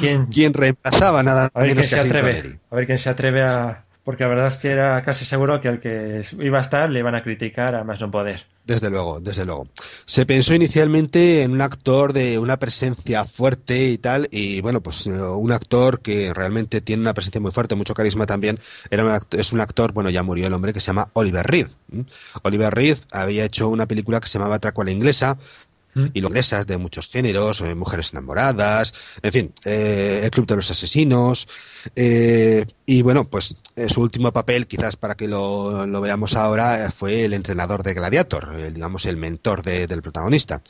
¿Quién, quién reemplazaba nada a ver menos quién que se a Sean atreve. Connery. A ver quién se atreve a... Porque la verdad es que era casi seguro que al que iba a estar le iban a criticar a más no poder. Desde luego, desde luego. Se pensó inicialmente en un actor de una presencia fuerte y tal, y bueno, pues eh, un actor que realmente tiene una presencia muy fuerte, mucho carisma también, era un act- es un actor, bueno, ya murió el hombre, que se llama Oliver Reed. Oliver Reed había hecho una película que se llamaba la inglesa, inglesas de muchos géneros, eh, mujeres enamoradas, en fin, eh, el club de los asesinos, eh, y bueno, pues eh, su último papel, quizás para que lo, lo veamos ahora, fue el entrenador de Gladiator, digamos el mentor de- del protagonista.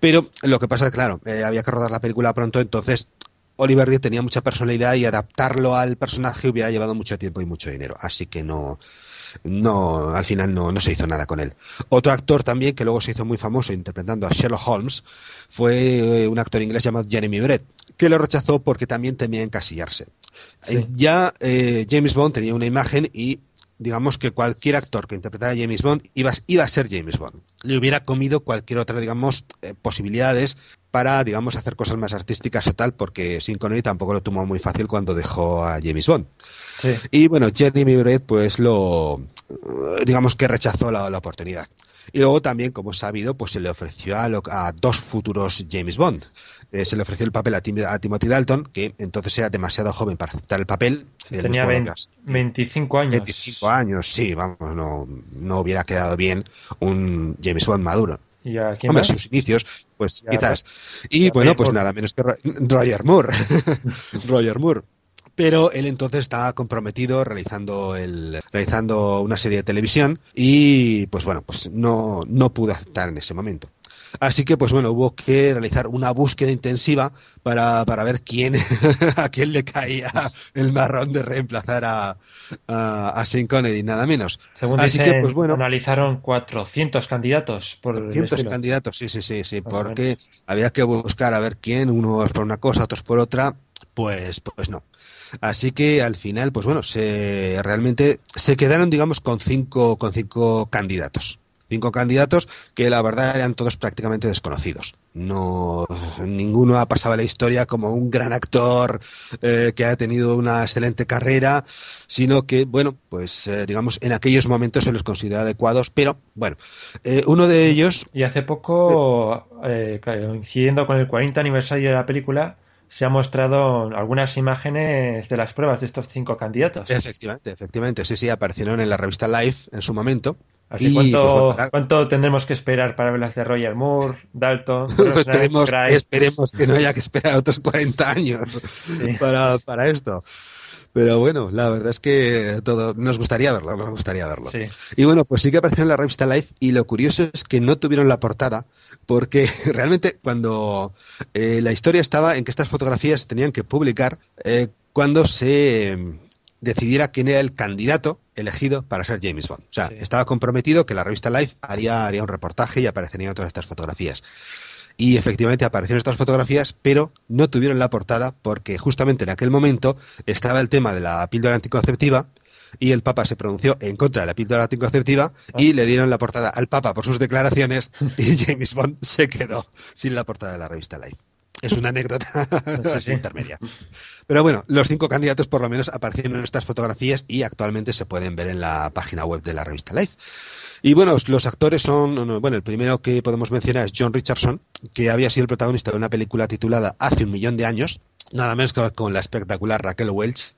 Pero lo que pasa es que, claro, eh, había que rodar la película pronto, entonces Oliver Reed tenía mucha personalidad y adaptarlo al personaje hubiera llevado mucho tiempo y mucho dinero, así que no, no, al final no, no se hizo nada con él. Otro actor también que luego se hizo muy famoso interpretando a Sherlock Holmes fue eh, un actor inglés llamado Jeremy Brett, que lo rechazó porque también temía encasillarse. Sí. Eh, Ya eh, James Bond tenía una imagen y digamos que cualquier actor que interpretara a James Bond iba, iba a ser James Bond. Le hubiera comido cualquier otra, digamos, eh, posibilidades para, digamos, hacer cosas más artísticas o tal, porque Sin Connery tampoco lo tomó muy fácil cuando dejó a James Bond. Sí. Y bueno, Jeremy Brett pues lo digamos que rechazó la, la oportunidad. Y luego también, como es sabido, pues se le ofreció a, lo- a dos futuros James Bond. Eh, se le ofreció el papel a, Tim- a Timothy Dalton, que entonces era demasiado joven para aceptar el papel. Él Tenía mismo lo 20 gas- 25 años. 25 años, sí, vamos, no, no hubiera quedado bien un James Bond maduro. ¿Y a quién Hombre, más? sus inicios, pues quizás. Y bueno, pues Moore. nada menos que Ro- Roger Moore. Roger Moore. Pero él entonces estaba comprometido realizando el, realizando una serie de televisión y pues bueno, pues no, no pudo aceptar en ese momento. Así que pues bueno, hubo que realizar una búsqueda intensiva para, para ver quién, a quién le caía el marrón de reemplazar a, a, a Sean Connery, nada menos. Según Así dicen, que, pues, bueno. analizaron 400 candidatos por el Cientos estilo. candidatos, sí, sí, sí, sí, Más porque había que buscar a ver quién, unos por una cosa, otros por otra, pues, pues no. Así que al final, pues bueno, se realmente se quedaron, digamos, con cinco, con cinco candidatos. Cinco candidatos que la verdad eran todos prácticamente desconocidos. No, ninguno ha pasado a la historia como un gran actor eh, que ha tenido una excelente carrera, sino que, bueno, pues eh, digamos, en aquellos momentos se los considera adecuados, pero bueno, eh, uno de ellos Y hace poco, coincidiendo con el 40 aniversario de la película, se han mostrado algunas imágenes de las pruebas de estos cinco candidatos. Efectivamente, efectivamente, sí, sí, aparecieron en la revista Life en su momento. Así cuánto, pues, bueno, ahora- cuánto tendremos que esperar para ver las de Roger Moore, Dalton, Pues esperemos, que no haya que esperar otros 40 años Sí. para, para esto. Pero bueno, la verdad es que todo nos gustaría verlo, nos gustaría verlo. Sí. Y bueno, pues sí que apareció en la revista Life y lo curioso es que no tuvieron la portada porque realmente cuando eh, la historia estaba en que estas fotografías se tenían que publicar eh, cuando se decidiera quién era el candidato elegido para ser James Bond. O sea, Sí. estaba comprometido que la revista Life haría, haría un reportaje y aparecerían todas estas fotografías. Y efectivamente aparecieron estas fotografías, pero no tuvieron la portada porque justamente en aquel momento estaba el tema de la píldora anticonceptiva y el Papa se pronunció en contra de la píldora anticonceptiva y le dieron la portada al Papa por sus declaraciones y James Bond se quedó sin la portada de la revista Life. Es una anécdota intermedia. Pero bueno, los cinco candidatos por lo menos aparecieron en estas fotografías y actualmente se pueden ver en la página web de la revista Life. Y bueno, los actores son, bueno, el primero que podemos mencionar es John Richardson, que había sido el protagonista de una película titulada Hace un millón de años, nada menos que con la espectacular Raquel Welch.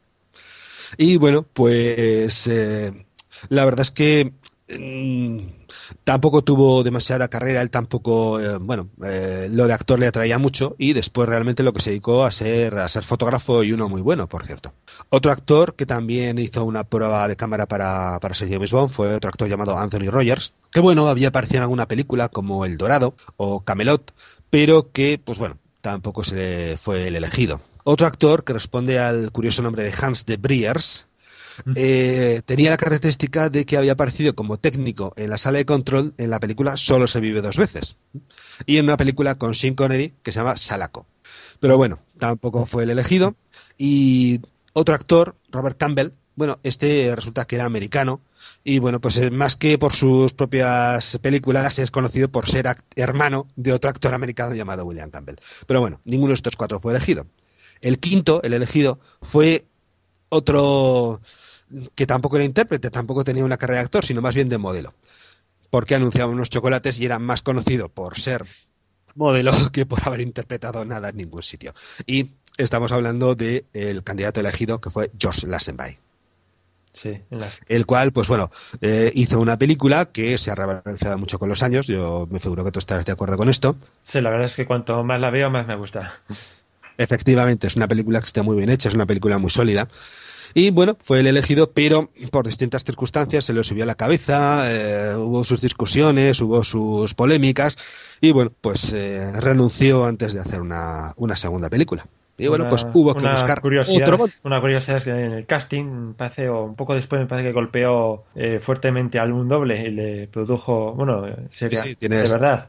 Y bueno, pues eh, la verdad es que tampoco tuvo demasiada carrera, él tampoco, eh, bueno, eh, lo de actor le atraía mucho y después realmente lo que se dedicó a ser, a ser fotógrafo y uno muy bueno, por cierto. Otro actor que también hizo una prueba de cámara para, para ser James Bond fue otro actor llamado Anthony Rogers, que bueno, había aparecido en alguna película como El Dorado o Camelot, pero que, pues bueno, tampoco se le fue el elegido. Otro actor que responde al curioso nombre de Hans de Briers eh, tenía la característica de que había aparecido como técnico en la sala de control en la película Solo se vive dos veces y en una película con Sean Connery que se llama Salaco. Pero bueno, tampoco fue el elegido. Y otro actor, Robert Campbell, bueno, este resulta que era americano y bueno, pues eh, más que por sus propias películas es conocido por ser hermano de otro actor americano llamado William Campbell. Pero bueno, ninguno de estos cuatro fue elegido. El quinto, el elegido, fue otro que tampoco era intérprete, tampoco tenía una carrera de actor, sino más bien de modelo. Porque anunciaba unos chocolates y era más conocido por ser modelo que por haber interpretado nada en ningún sitio. Y estamos hablando del candidato elegido que fue George Lassenby. Sí, El cual, pues bueno, eh, hizo una película que se ha realizado mucho con los años. Yo me figuro que tú estarás de acuerdo con esto. Sí, la verdad es que cuanto más la veo, más me gusta. Efectivamente, es una película que está muy bien hecha, es una película muy sólida. Y bueno, fue el elegido, pero por distintas circunstancias se le subió a la cabeza, eh, hubo sus discusiones, hubo sus polémicas, y bueno, pues eh, renunció antes de hacer una, una segunda película. Y bueno, pues hubo que buscar otro Una curiosidad es que en el casting, parece, o un poco después me parece que golpeó eh, fuertemente al un doble y le produjo, bueno, sería de verdad.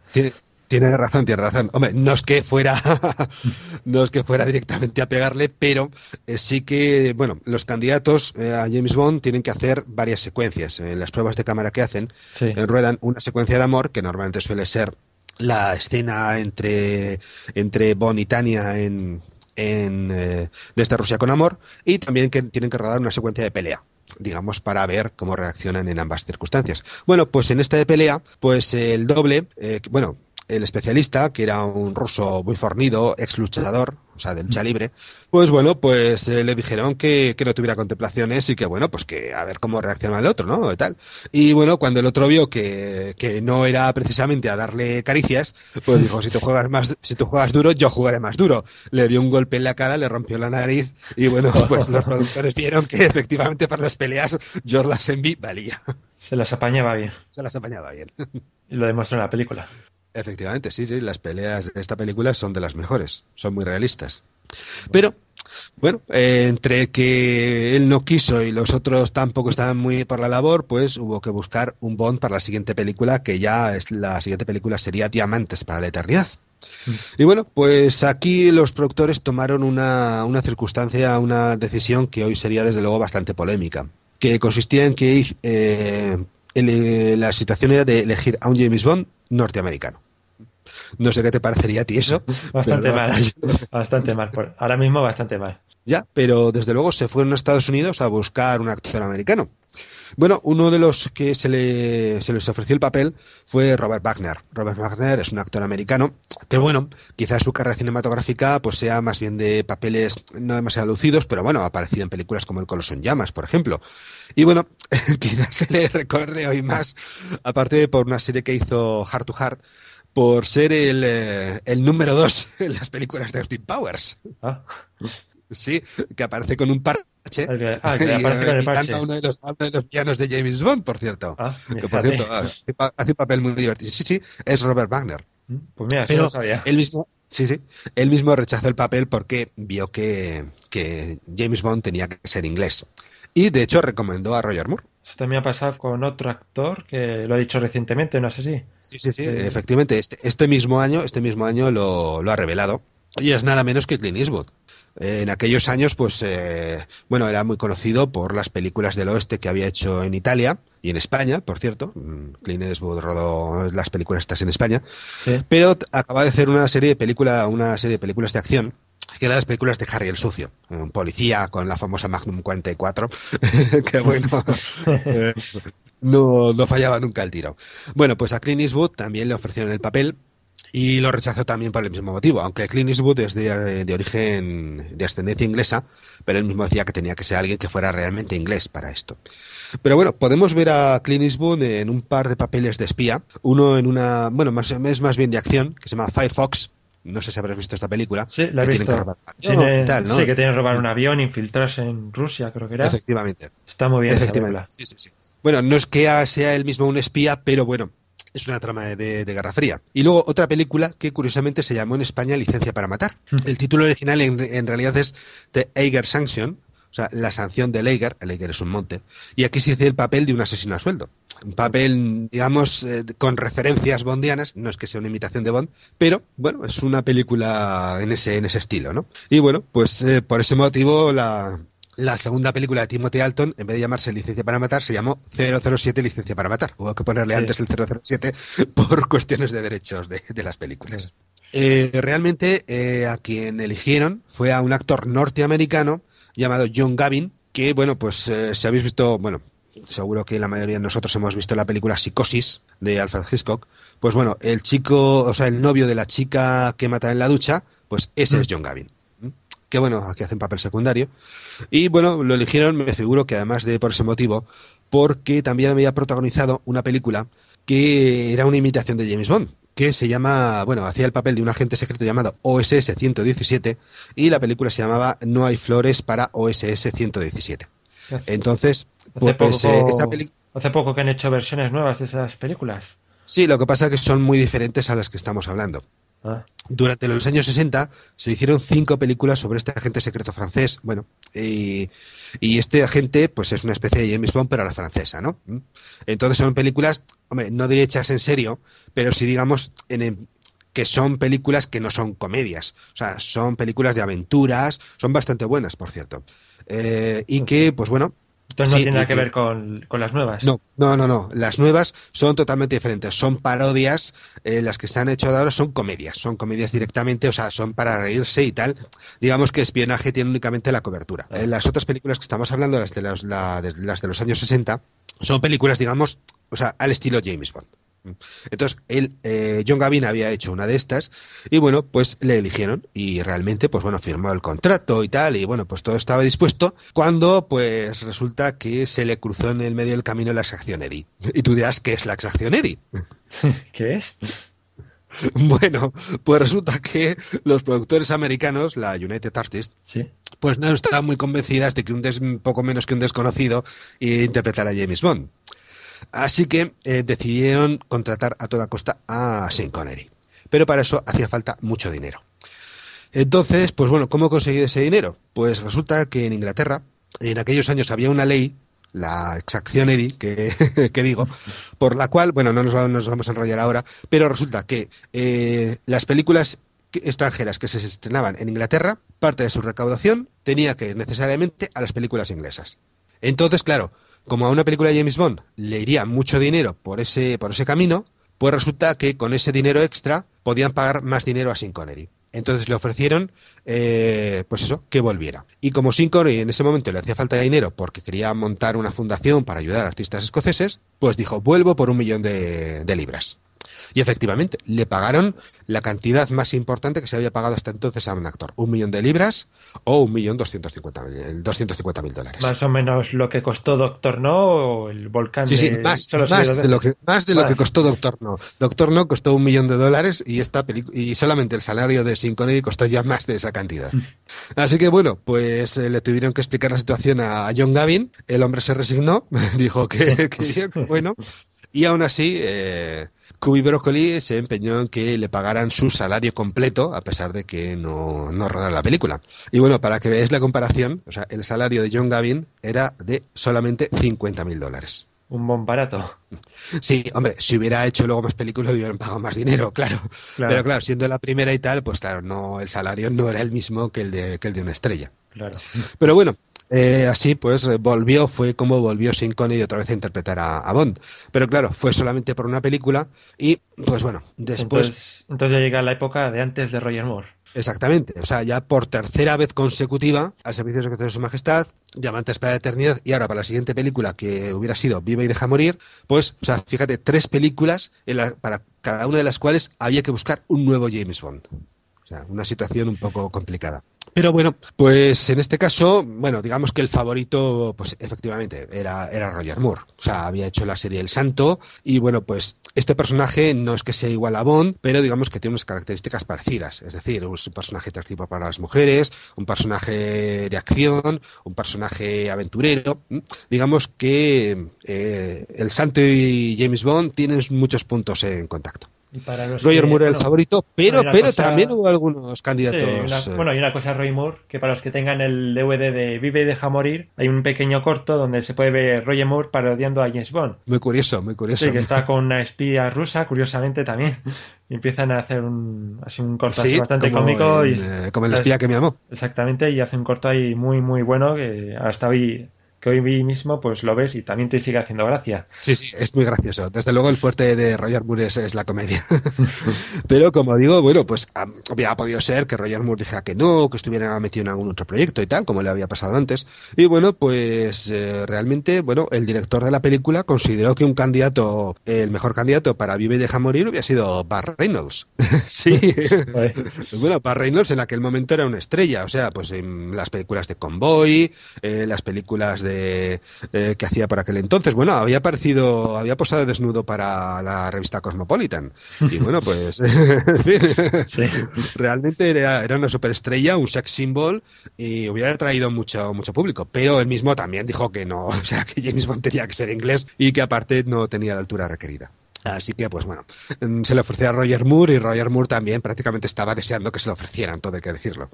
Tiene razón, tiene razón. Hombre, no es que fuera, no es que fuera directamente a pegarle, pero eh, sí que, bueno, los candidatos eh, a James Bond tienen que hacer varias secuencias. En las pruebas de cámara que hacen, eh, ruedan una secuencia de amor, que normalmente suele ser la escena entre, entre Bond y Tania en, en de esta Rusia con amor, y también que tienen que rodar una secuencia de pelea digamos, para ver cómo reaccionan en ambas circunstancias. Bueno, pues en esta de pelea, pues el doble, bueno, el especialista, que era un ruso muy fornido, ex luchador, o sea, de lucha libre, pues bueno, pues eh, le dijeron que, que, no tuviera contemplaciones y que bueno, pues que a ver cómo reacciona el otro, ¿no? Y tal. Y bueno, cuando el otro vio que, que no era precisamente a darle caricias, pues dijo, si tú juegas más, si tú juegas duro, yo jugaré más duro. Le dio un golpe en la cara, le rompió la nariz y bueno, pues los productores vieron que efectivamente para las peleas George Lazenby valía. Se las apañaba bien. Se las apañaba bien. Y lo demostró en la película. Efectivamente, sí, sí, las peleas de esta película son de las mejores, son muy realistas. Pero, bueno, eh, entre que él no quiso y los otros tampoco estaban muy por la labor, pues hubo que buscar un Bond para la siguiente película, que ya es la siguiente película sería Diamantes para la Eternidad. Mm. Y bueno, pues aquí los productores tomaron una, una circunstancia, una decisión que hoy sería desde luego bastante polémica, que consistía en que eh, la situación era de elegir a un James Bond norteamericano. No sé qué te parecería a ti eso. Bastante mal, bastante mal. Ahora mismo bastante mal. Ya, pero desde luego se fueron a Estados Unidos a buscar un actor americano. Bueno, uno de los que se, le, se les ofreció el papel fue Robert Wagner. Robert Wagner es un actor americano que, bueno, quizás su carrera cinematográfica pues sea más bien de papeles no demasiado lucidos, pero bueno, ha aparecido en películas como El Coloso en Llamas, por ejemplo. Y bueno, quizás se le recuerde hoy más, aparte por una serie que hizo Heart to Heart, por ser el, eh, el número dos en las películas de Austin Powers. Ah. Sí, que aparece con un parche. ah, que aparece con el parche. Uno de, los, de los pianos de James Bond, por cierto. Ah, que por cierto, hace, un papel muy divertido. Sí, sí, es Robert Wagner. Mm, pues mira, Pero lo sabía. Él mismo, sí, sí, él mismo rechazó el papel porque vio que, que James Bond tenía que ser inglés. Y de hecho recomendó a Roger Moore. Eso también ha pasado con otro actor que lo ha dicho recientemente, ¿no sé si Sí, sí, sí, efectivamente. Este, este, mismo año, este mismo año lo, lo, ha revelado. Y es nada menos que Clint Eastwood. Eh, en aquellos años, pues, eh, bueno, era muy conocido por las películas del oeste que había hecho en Italia y en España, por cierto. Mm, Clint Eastwood rodó las películas estas en España. Sí. Pero acaba de hacer una serie de película, una serie de películas de acción que eran las películas de Harry el Sucio, un policía con la famosa Magnum 44, que bueno, eh, no, no fallaba nunca el tiro. Bueno, pues a Clint Eastwood también le ofrecieron el papel y lo rechazó también por el mismo motivo, aunque Clint Eastwood es de, de origen, de ascendencia inglesa, pero él mismo decía que tenía que ser alguien que fuera realmente inglés para esto. Pero bueno, podemos ver a Clint Eastwood en un par de papeles de espía, uno en una, bueno, más, es más bien de acción, que se llama Firefox, no sé si habrás visto esta película. Sí, la he que tienen visto. que robar un avión Tiene- y tal, ¿no? Sí, que tienen que robar un avión, infiltrarse en Rusia, creo que era. Efectivamente. Está muy bien Efectivamente. película. Sí, sí, sí. Bueno, no es que sea él mismo un espía, pero bueno, es una trama de, de Guerra Fría. Y luego otra película que curiosamente se llamó en España Licencia para Matar. El título original en, en realidad es The Eiger Sanction, o sea, la sanción del Eiger, el Eiger es un monte, y aquí se hace el papel de un asesino a sueldo. Un papel, digamos, eh, con referencias bondianas, no es que sea una imitación de Bond, pero bueno, es una película en ese, en ese estilo, ¿no? Y bueno, pues eh, por ese motivo la, la segunda película de Timothy Alton, en vez de llamarse Licencia para Matar, se llamó 007 Licencia para Matar. Hubo que ponerle Sí. antes el 007 por cuestiones de derechos de, de las películas. Eh, realmente eh, a quien eligieron fue a un actor norteamericano llamado John Gavin, que bueno, pues eh, si habéis visto, bueno, seguro que la mayoría de nosotros hemos visto la película Psicosis de Alfred Hitchcock, pues bueno, el chico, o sea, el novio de la chica que mata en la ducha, pues ese Mm. es John Gavin. Que bueno, aquí hace un papel secundario. Y bueno, lo eligieron, me figuro que además de por ese motivo, porque también había protagonizado una película que era una imitación de James Bond, que se llama, bueno, hacía el papel de un agente secreto llamado OSS 117 y la película se llamaba No hay flores para OSS 117. Hace, Entonces, hace pues poco, eh, esa hace poco que han hecho versiones nuevas de esas películas. Sí, lo que pasa es que son muy diferentes a las que estamos hablando. Ah, Durante los años 60 se hicieron cinco películas sobre este agente secreto francés. Bueno, y, y este agente, pues es una especie de James Bond, pero a la francesa, ¿no? ¿Mm? Entonces son películas, hombre, no diré hechas en serio, pero sí digamos en el- que son películas que no son comedias. O sea, son películas de aventuras, son bastante buenas, por cierto. Eh, y que, pues bueno, entonces no Sí, tiene nada que ver con, con las nuevas. no, no, no, no. Las nuevas son totalmente diferentes. Son parodias. eh, las que se han hecho ahora son comedias. Son comedias directamente, o sea, son para reírse y tal. Digamos que espionaje tiene únicamente la cobertura. Ah. Eh, las otras películas que estamos hablando, las de los, la- de- las de los años 60, son películas, digamos, o sea, al estilo James Bond. Entonces, él, eh, John Gavin había hecho una de estas y bueno, pues le eligieron y realmente, pues bueno, firmó el contrato y tal y bueno, pues todo estaba dispuesto cuando pues resulta que se le cruzó en el medio del camino la exacción Eddy. Y tú dirás, ¿qué es la exacción Eddy? ¿Qué es? Bueno, pues resulta que los productores americanos, la United Artists, Sí. pues no estaban muy convencidas de que un des- poco menos que un desconocido interpretara a James Bond. Así que eh, decidieron contratar a toda costa a Sean Connery. Pero para eso hacía falta mucho dinero. Entonces, pues bueno, ¿cómo conseguir ese dinero? Pues resulta que en Inglaterra, en aquellos años había una ley, la exacción EDI, que, digo, por la cual, bueno, no nos, nos vamos a enrollar ahora, pero resulta que eh, las películas extranjeras que se estrenaban en Inglaterra, parte de su recaudación tenía que ir necesariamente a las películas inglesas. Entonces, claro, como a una película de James Bond le iría mucho dinero por ese, por ese camino, pues resulta que con ese dinero extra podían pagar más dinero a Sean Connery. Entonces le ofrecieron, eh, pues eso, que volviera. Y como Sean Connery en ese momento le hacía falta de dinero porque quería montar una fundación para ayudar a artistas escoceses, pues dijo, vuelvo por un millón de, de libras. Y efectivamente, le pagaron la cantidad más importante que se había pagado hasta entonces a un actor. Un millón de libras o un millón doscientos cincuenta mil mil dólares. Más o menos lo que costó Doctor No o el volcán Sí, sí, de más, de lo que, más de lo que costó Doctor No. Doctor No costó un millón de dólares y esta y solamente el salario de Sean Connery costó ya más de esa cantidad. Así que bueno, pues eh, le tuvieron que explicar la situación a, John Gavin. El hombre se resignó, dijo que bueno. Y aún así, eh, Cuby Broccoli se empeñó en que le pagaran su salario completo, a pesar de que no, no rodara la película. Y bueno, para que veáis la comparación, o sea, el salario de John Gavin era de solamente 50 mil dólares. un bon barato. Sí, hombre, si hubiera hecho luego más películas, hubieran pagado más dinero, claro. Pero claro, siendo la primera y tal, pues claro, no, el salario no era el mismo que el de, que el de una estrella. Claro. Pero bueno, eh, así pues volvió, fue como volvió Sin Connery otra vez a interpretar a, Bond. Pero claro, fue solamente por una película y pues bueno, después... Entonces, entonces ya llega la época de antes de Roger Moore. Exactamente, o sea, ya por tercera vez consecutiva al servicio secreto de su majestad, Diamantes para la eternidad y ahora para la siguiente película que hubiera sido Viva y deja morir, pues, o sea, fíjate, tres películas para cada una de las cuales había que buscar un nuevo James Bond. Sea, una situación un poco complicada. Pero bueno, pues en este caso, bueno, digamos que el favorito, pues efectivamente, era, era Roger Moore. O sea, había hecho la serie El Santo y bueno, pues este personaje no es que sea igual a Bond, pero digamos que tiene unas características parecidas. Es decir, es un personaje atractivo para las mujeres, un personaje de acción, un personaje aventurero. Digamos que eh, El Santo y James Bond tienen muchos puntos en contacto. Roger Moore el favorito, pero, pero también hubo algunos candidatos. Eh. bueno, y una cosa, Roger Moore, que para los que tengan el DVD de Vive y deja morir, hay un pequeño corto donde se puede ver Roger Moore parodiando a James Bond. Muy curioso, muy curioso. Sí, que está con una espía rusa, curiosamente también. Y empiezan a hacer un, así un corto bastante cómico. y, eh, como el espía que me amó. Exactamente, y hace un corto ahí muy, muy bueno que hasta hoy que hoy mismo pues lo ves y también te sigue haciendo gracia. Sí, sí, es muy gracioso. Desde luego el fuerte de Roger Moore es, la comedia. Pero como digo, bueno, pues había podido ser que Roger Moore dijera que no, que estuviera metido en algún otro proyecto y tal, como le había pasado antes. Y bueno, pues eh, realmente, bueno, el director de la película consideró que un candidato, el mejor candidato para Vive y Deja Morir hubiera sido Bar Reynolds. sí. bueno, Bar Reynolds en aquel momento era una estrella, o sea, pues en las películas de Convoy, eh, las películas de eh, que hacía por aquel entonces. Bueno, había aparecido, había posado desnudo para la revista Cosmopolitan. Y bueno, pues realmente era, era, una superestrella, un sex symbol y hubiera traído mucho, mucho público. Pero él mismo también dijo que no, o sea, que James Bond tenía que ser inglés y que aparte no tenía la altura requerida. Así que, pues bueno, mm, se le ofrecía a Roger Moore y Roger Moore también prácticamente estaba deseando que se lo ofrecieran, todo hay que decirlo.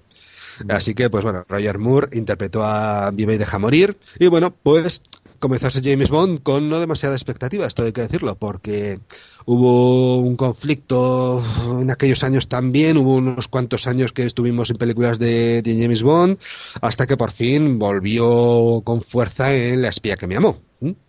Así que, pues bueno, Roger Moore interpretó a Vive y Deja Morir. Y bueno, pues comenzó a ser James Bond con no demasiada expectativa, esto hay que decirlo, porque hubo un conflicto en aquellos años también, hubo unos cuantos años que estuvimos en películas de, James Bond, hasta que por fin volvió con fuerza en La espía que me amó.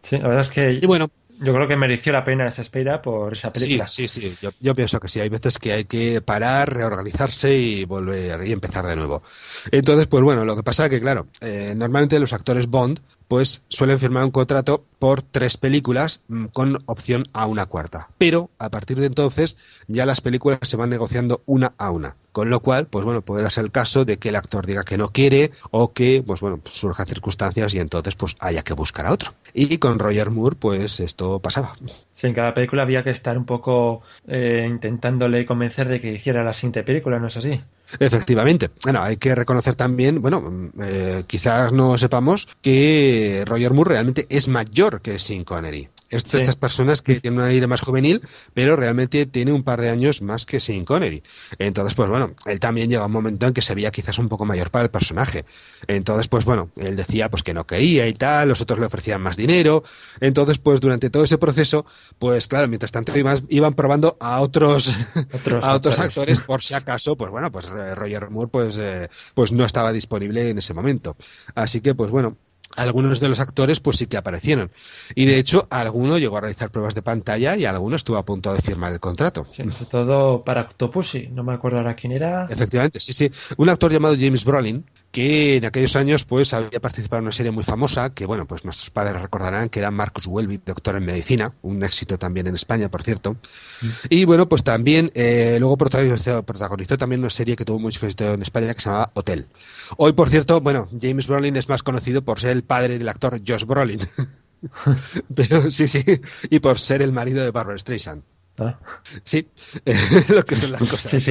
Sí, la verdad es que... Y bueno, yo creo que mereció la pena esa espera por esa película. Sí, sí, sí. Yo, pienso que sí. Hay veces que hay que parar, reorganizarse y volver y empezar de nuevo. Entonces, pues bueno, lo que pasa es que, claro, eh, normalmente los actores Bond pues suelen firmar un contrato por tres películas mm, con opción a una cuarta. Pero a partir de entonces ya las películas se van negociando una a una. Con lo cual, pues bueno, puede darse el caso de que el actor diga que no quiere o que, pues bueno, pues surjan circunstancias y entonces pues haya que buscar a otro. Y con Roger Moore, pues esto pasaba. Sí, en cada película había que estar un poco eh, intentándole convencer de que hiciera la siguiente película, ¿no es así? Efectivamente. Bueno, hay que reconocer también, bueno, eh, quizás no sepamos que Roger Moore realmente es mayor que Sean Connery. Estas personas que tienen un aire más juvenil, pero realmente tiene un par de años más que Sean Connery. Entonces, pues bueno, él también llega un momento en que se veía quizás un poco mayor para el personaje. Entonces, pues bueno, él decía pues que no quería y tal, los otros le ofrecían más dinero. Entonces, pues durante todo ese proceso, pues claro, mientras tanto iban, probando a otros, a otros actores por si acaso, pues bueno, pues eh, Roger Moore pues, eh, pues no estaba disponible en ese momento. Así que, pues bueno, algunos de los actores pues sí que aparecieron. Y de hecho, alguno llegó a realizar pruebas de pantalla y alguno estuvo a punto de firmar el contrato. Sí, sobre todo para Octopussy, no me acuerdo ahora quién era. Efectivamente, sí, sí. Un actor llamado James Brolin, que en aquellos años pues había participado en una serie muy famosa que bueno pues nuestros padres recordarán que era Marcus Welby doctor en medicina un éxito también en España por cierto. Mm. y bueno pues también eh, luego protagonizó, protagonizó, también una serie que tuvo mucho éxito en España que se llamaba Hotel. Hoy por cierto bueno James Brolin es más conocido por ser el padre del actor Josh Brolin. Pero sí sí y por ser el marido de Barbara Streisand Ah. Sí, lo que son las cosas.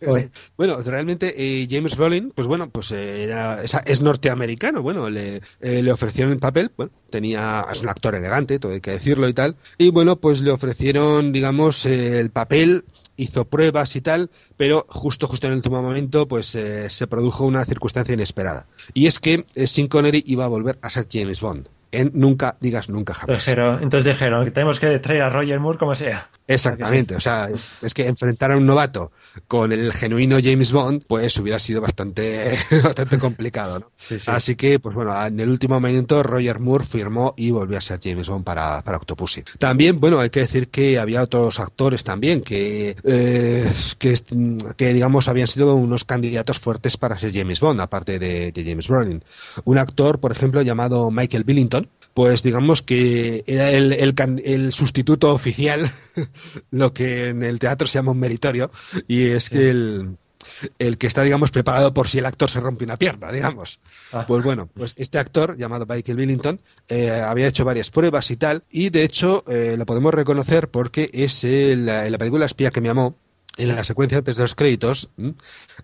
bueno, realmente eh, James Brolin, pues bueno, pues eh, era, es, norteamericano. Bueno, le, eh, le ofrecieron el papel. Bueno, tenía, es un actor elegante, todo hay que decirlo y tal. Y bueno, pues le ofrecieron, digamos, el papel hizo pruebas y tal, pero justo justo en el último momento pues se produjo una circunstancia inesperada. Y es que Sin Connery iba a volver a ser James Bond en Nunca digas nunca jamás. Dijeron, entonces dijeron que tenemos que traer a Roger Moore como sea. Exactamente, o sea, es que enfrentar a un novato con el genuino James Bond, pues hubiera sido bastante, bastante complicado, ¿no? Sí, sí. Así que, pues bueno, en el último momento Roger Moore firmó y volvió a ser James Bond para, para Octopussy. También, bueno, hay que decir que había otros actores también que, eh, que, que, digamos, habían sido unos candidatos fuertes para ser James Bond, aparte de, de James Brolin. Un actor, por ejemplo, llamado Michael Billington, pues digamos que era el, el, el, sustituto oficial, lo que en el teatro se llama un meritorio, y es que el, el que está, digamos, preparado por si el actor se rompe una pierna, digamos. Ah. Pues bueno, pues este actor, llamado Michael Billington, eh, había hecho varias pruebas y tal, y de hecho eh, lo podemos reconocer porque es el, la película Espía que me amó, en la secuencia antes de los créditos,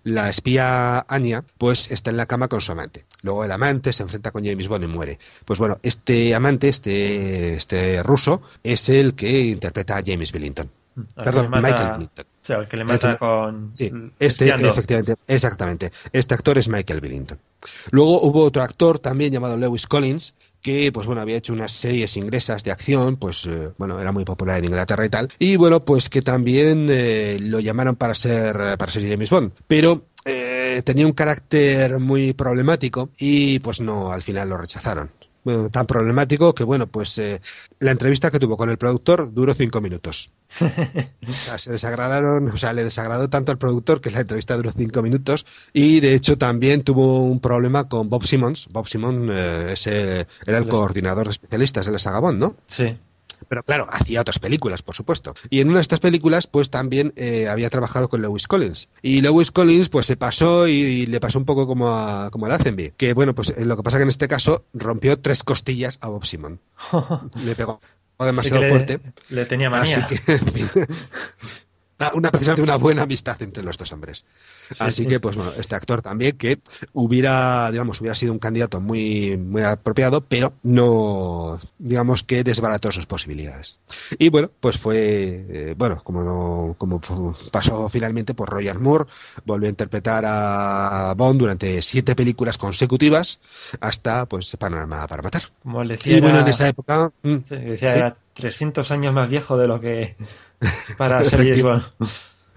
la espía Anya, pues está en la cama con su amante. Luego el amante se enfrenta con James Bond y muere. Pues bueno, este amante, este, este ruso, es el que interpreta a James Billington. Perdón, mata, Michael Billington. O sea, el que le mata con... Sí, este, efectivamente, exactamente. Este actor es Michael Billington. Luego hubo otro actor también llamado Lewis Collins, que pues bueno había hecho unas series inglesas de acción pues eh, bueno era muy popular en Inglaterra y tal y bueno pues que también eh, lo llamaron para ser para ser James Bond. Pero eh, tenía un carácter muy problemático y pues no al final lo rechazaron bueno, tan problemático que, bueno, pues eh, la entrevista que tuvo con el productor duró cinco minutos. o sea, se desagradaron, o sea, le desagradó tanto al productor que la entrevista duró cinco minutos y, de hecho, también tuvo un problema con Bob Simmons. Bob Simmons eh, ese, era el coordinador de especialistas de la Sagabón, ¿no? Sí. Pero claro, hacía otras películas, por supuesto. Y en una de estas películas, pues también eh, había trabajado con Lewis Collins. Y Lewis Collins, pues se pasó y, y le pasó un poco como a, como a Lazenby. Que bueno, pues lo que pasa que en este caso rompió tres costillas a Bob Simon. le pegó demasiado le, fuerte. Le tenía manía. Así que, una, precisamente una buena amistad entre los dos hombres. Sí, Así sí. que, pues bueno, este actor también que hubiera, digamos, hubiera sido un candidato muy, muy apropiado, pero no, digamos que desbarató sus posibilidades. Y bueno, pues fue, eh, bueno, como, como pasó finalmente por Roger Moore, volvió a interpretar a Bond durante siete películas consecutivas hasta, pues, Panorama para matar. Como decía, y bueno, en esa época... Sí, decía, era 300 años más viejo de lo que para ser James Bond.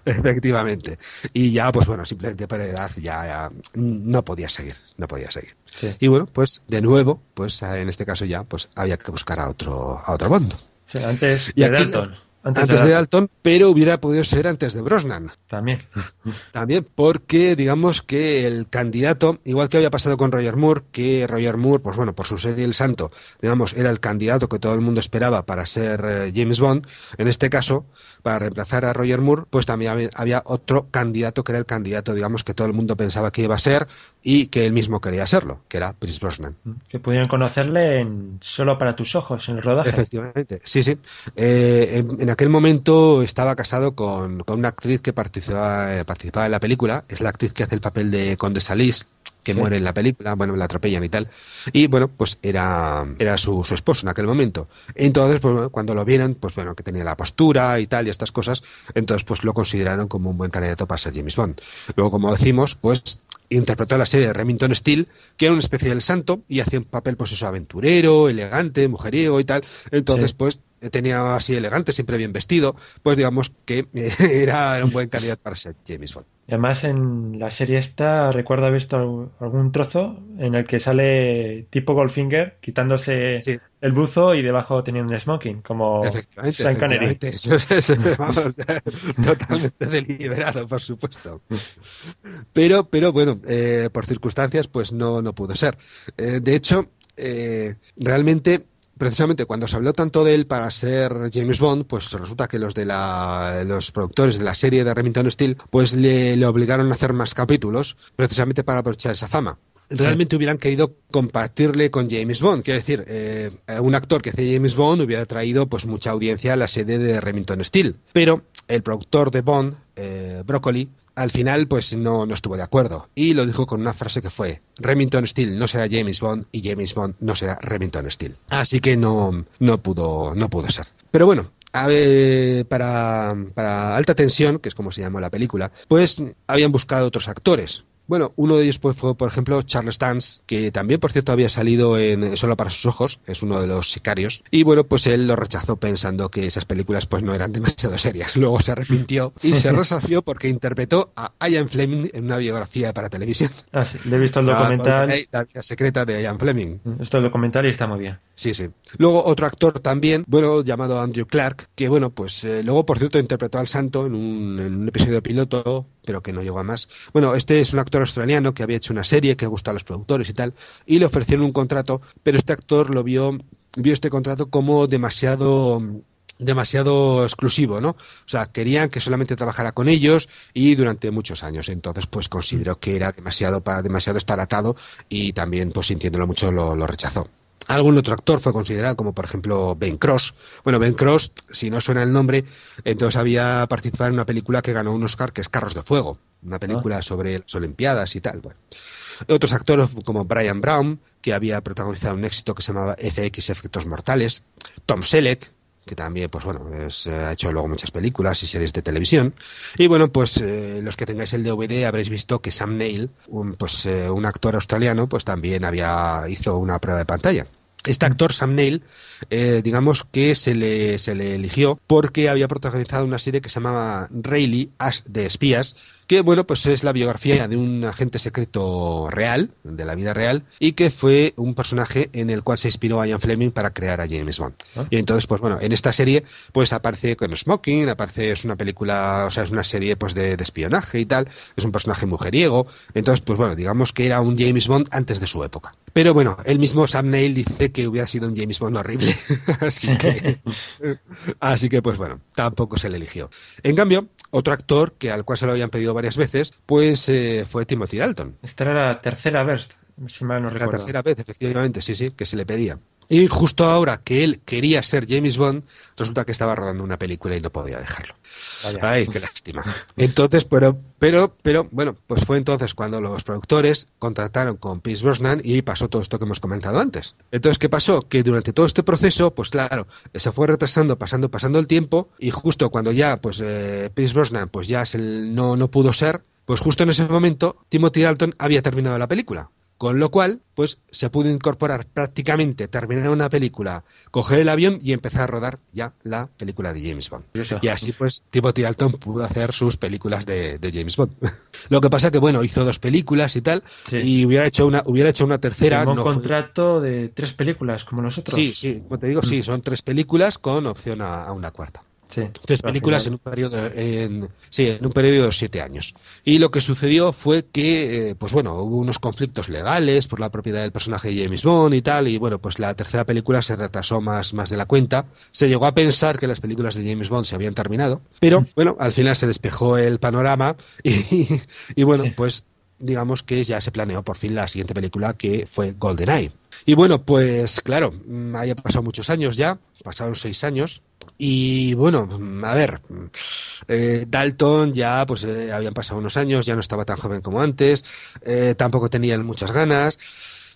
Efectivamente. Y ya, pues bueno, simplemente por edad ya, ya no podía seguir, no podía seguir. Sí. Y bueno, pues de nuevo, pues en este caso ya, pues había que buscar a otro, a otro Bond. Sí, antes Y de aquí- Dalton. Antes, Antes, de Dalton, pero hubiera podido ser antes de Brosnan. También. También porque, digamos que el candidato, igual que había pasado con Roger Moore, que Roger Moore, pues bueno, por su serie El Santo, digamos, era el candidato que todo el mundo esperaba para ser eh, James Bond, en este caso, para reemplazar a Roger Moore, pues también había, otro candidato que era el candidato, digamos, que todo el mundo pensaba que iba a ser y que él mismo quería serlo, que era Pierce Brosnan. Que pudieron conocerle en Solo para tus ojos, en el rodaje. Efectivamente, sí, sí. Eh, en, en aquel momento estaba casado con, con una actriz que participaba, eh, participaba en la película, es la actriz que hace el papel de Condesa Liz, que Sí. muere en la película, bueno, la atropellan y tal. Y bueno, pues era, era su, su esposo en aquel momento. Entonces, pues cuando lo vieron, pues bueno, que tenía la postura y tal y estas cosas, entonces pues lo consideraron como un buen candidato para ser James Bond. Luego, como decimos, pues interpretó la serie de Remington Steele, que era una especie del santo y hacía un papel pues eso aventurero, elegante, mujeriego y tal. Entonces, Sí. pues tenía así elegante, siempre bien vestido, pues digamos que era, era un buen candidato para ser James Bond. Y además en la serie esta recuerdo haber visto algún- algún trozo en el que sale tipo Goldfinger quitándose Sí. El buzo y debajo teniendo un smoking, como Sean Connery. efectivamente. Eso es, eso, vamos, totalmente deliberado, por supuesto. Pero, pero bueno, eh, por circunstancias, pues no, no pudo ser. Eh, de hecho, eh, realmente, precisamente cuando se habló tanto de él para ser James Bond, pues resulta que los de la, los productores de la serie de Remington Steele, pues le, le obligaron a hacer más capítulos, precisamente para aprovechar esa fama realmente hubieran querido compartirle con James Bond. Quiero decir, eh, un actor que hace James Bond hubiera traído pues mucha audiencia a la sede de Remington Steele. Pero el productor de Bond, eh, Broccoli, al final pues no, no estuvo de acuerdo y lo dijo con una frase que fue Remington Steele no será James Bond y James Bond no será Remington Steele. Así que no, no, pudo, no pudo ser. Pero bueno, a ver, para, para Alta Tensión, que es como se llamó la película, pues habían buscado otros actores. Bueno, uno de ellos fue, por ejemplo, Charles Dance, que también, por cierto, había salido en Solo para sus ojos, es uno de los sicarios, y bueno, pues él lo rechazó pensando que esas películas pues no eran demasiado serias. Luego se arrepintió y se resació porque interpretó a Ian Fleming en una biografía para televisión. Ah, sí, le he visto el documental. La, vida secreta de Ian Fleming. Esto el documental y está muy bien. Sí, sí. Luego otro actor también, bueno, llamado Andrew Clark, que bueno, pues eh, luego, por cierto, interpretó al santo en un, en un episodio piloto pero que no llegó a más. Bueno, este es un actor australiano que había hecho una serie que gusta a los productores y tal, y le ofrecieron un contrato, pero este actor lo vio, vio este contrato como demasiado demasiado exclusivo, ¿no? O sea, querían que solamente trabajara con ellos y durante muchos años. Entonces, pues consideró que era demasiado demasiado esparatado y también, pues sintiéndolo mucho, lo rechazó. Algún otro actor fue considerado, como por ejemplo Ben Cross. Bueno, Ben Cross, si no suena el nombre, entonces había participado en una película que ganó un Oscar, que es Carros de Fuego, una película ah. sobre las Olimpiadas y tal. Bueno. Otros actores como Brian Brown, que había protagonizado un éxito que se llamaba FX Efectos Mortales, Tom Selleck, que también, pues bueno, eh, ha hecho luego muchas películas y series de televisión. Y bueno, pues eh, los que tengáis el DVD habréis visto que Sam Neill, un, pues eh, un actor australiano, pues también había hizo una prueba de pantalla. Este actor, Sam Neill, digamos que se le, se le eligió porque había protagonizado una serie que se llamaba Rayleigh, As de espías, que bueno, pues es la biografía de un agente secreto real, de la vida real, y que fue un personaje en el cual se inspiró Ian Fleming para crear a James Bond. Ah. Y entonces, pues bueno, en esta serie, pues aparece con Smoking, aparece, es una película, o sea, es una serie pues de, espionaje y tal, es un personaje mujeriego, entonces, pues bueno, digamos que era un James Bond antes de su época. Pero bueno, el mismo Sam Neill dice que hubiera sido un James Bond horrible. así, que, así que, pues bueno, tampoco se le eligió. En cambio, otro actor que al cual se lo habían pedido varias veces, pues eh, fue Timothy Dalton. Esta era la tercera vez, si mal no recuerdo. La tercera vez, efectivamente, sí, sí, que se le pedía. Y justo ahora que él quería ser James Bond, resulta que estaba rodando una película y no podía dejarlo. Ay, qué lástima. Entonces, pero, pero, pero, bueno, pues fue entonces cuando los productores contrataron con Pierce Brosnan y pasó todo esto que hemos comentado antes. Entonces, ¿qué pasó? Que durante todo este proceso, pues claro, se fue retrasando, pasando, pasando el tiempo y justo cuando ya, pues, eh, Pierce Brosnan, pues ya no, no pudo ser, pues justo en ese momento Timothy Dalton había terminado la película. Con lo cual, pues se pudo incorporar prácticamente, terminar una película, coger el avión y empezar a rodar ya la película de James Bond. Y así pues Timothy Dalton pudo hacer sus películas de, James Bond. Lo que pasa que bueno, hizo dos películas y tal, y hubiera hecho una, hubiera hecho una tercera. un contrato de tres películas, como nosotros. Sí, sí, como te digo, sí, mm. son tres películas con opción a una cuarta. Tres películas en un periodo en, sí, en un periodo de siete años. Y lo que sucedió fue que, eh, pues bueno, hubo unos conflictos legales por la propiedad del personaje de James Bond y tal, y bueno, pues la tercera película se retrasó más, más de la cuenta. Se llegó a pensar que las películas de James Bond se habían terminado, pero mm. bueno, al final se despejó el panorama y, y bueno, pues digamos que ya se planeó por fin la siguiente película que fue GoldenEye. Y bueno, pues claro, mm, haya pasado muchos años ya, pasaron seis años, y bueno, a ver, eh, Dalton ya pues eh, habían pasado unos años, ya no estaba tan joven como antes, eh, tampoco tenían muchas ganas.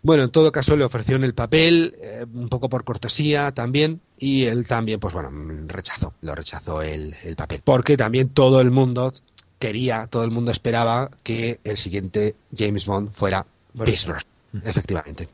Bueno, en todo caso le ofrecieron el papel, un poco por cortesía también, y él también, pues bueno, rechazó, lo rechazó el, el papel. Porque también todo el mundo quería, todo el mundo esperaba que el siguiente James Bond fuera Pierce efectivamente.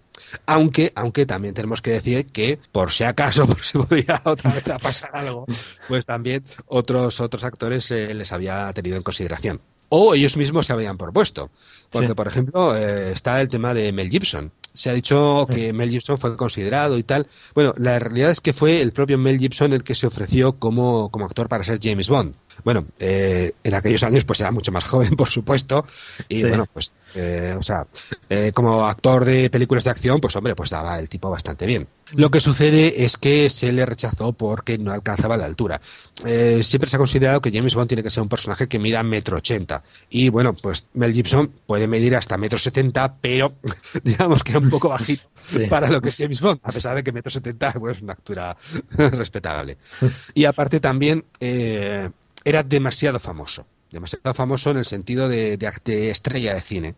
Aunque, aunque también tenemos que decir que, por si acaso, por si podía otra vez a pasar algo, pues también otros, otros actores eh, les había tenido en consideración. O ellos mismos se habían propuesto. Porque, por ejemplo, eh, está el tema de Mel Gibson. Se ha dicho que Mel Gibson fue considerado y tal. Bueno, la realidad es que fue el propio Mel Gibson el que se ofreció como, como actor para ser James Bond. Bueno, eh, en aquellos años pues era mucho más joven, por supuesto, y bueno, pues, eh, o sea, eh, como actor de películas de acción, pues hombre, pues daba el tipo bastante bien. Lo que sucede es que se le rechazó porque no alcanzaba la altura. siempre se ha considerado que James Bond tiene que ser un personaje que mida metro ochenta, y bueno, pues Mel Gibson puede medir hasta metro setenta, pero digamos que era un poco bajito para lo que es James Bond, a pesar de que metro setenta pues, es una altura respetable. Y aparte también era demasiado famoso. Demasiado famoso en el sentido de, estrella de cine.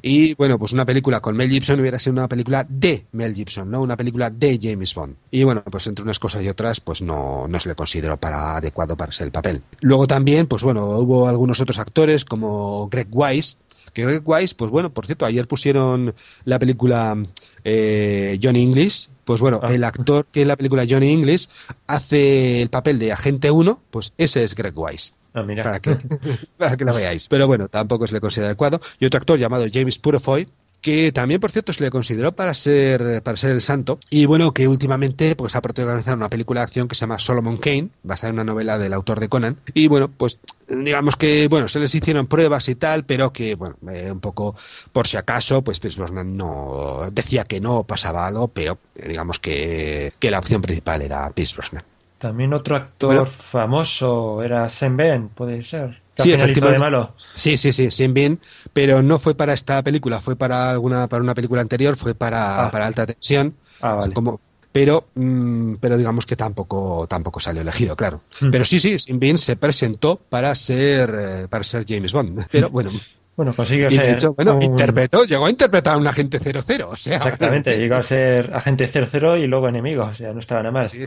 Y bueno, pues una película con Mel Gibson hubiera sido una película de Mel Gibson, no una película de James Bond. Y bueno, pues entre unas cosas y otras, pues no, no se le consideró para adecuado para ser el papel. Luego también, pues bueno, hubo algunos otros actores como Greg Wise, Que Greg Wise, pues bueno, por cierto, ayer pusieron la película eh, Johnny English. Pues bueno, Ah. el actor que en la película Johnny English hace el papel de agente 1, pues ese es Greg Wise. Ah, mira. Para que, para que lo veáis. Pero bueno, tampoco se le considera adecuado. Y otro actor llamado James Purefoy, que también, por cierto, se le consideró para ser, para ser el santo. Y bueno, que últimamente pues, ha protagonizado una película de acción que se llama Solomon Kane, basada en una novela del autor de Conan. Y bueno, pues digamos que, bueno, se les hicieron pruebas y tal, pero que, bueno, eh, un poco por si acaso, pues Pierce Brosnan no decía que no pasaba algo, pero eh, digamos que, que la opción principal era Pierce Brosnan. También otro actor Bueno. famoso era Sam Ben, puede ser. Sí, de efectivamente. malo. Sí, sí, sí, sin bien, pero no fue para esta película, fue para alguna, para una película anterior, fue para, Ah. para alta tensión, Ah, vale. como, pero, mm, pero digamos que tampoco, tampoco salió elegido, claro. Mm. Pero sí, sí, sin bien se presentó para ser, eh, para ser James Bond, pero bueno, Bueno, consiguió y de ser. hecho, bueno, un- interpretó, llegó a interpretar a un agente 00, o sea, Exactamente, llegó a ser agente 00 y luego enemigo, o sea, no estaba nada mal. Sí.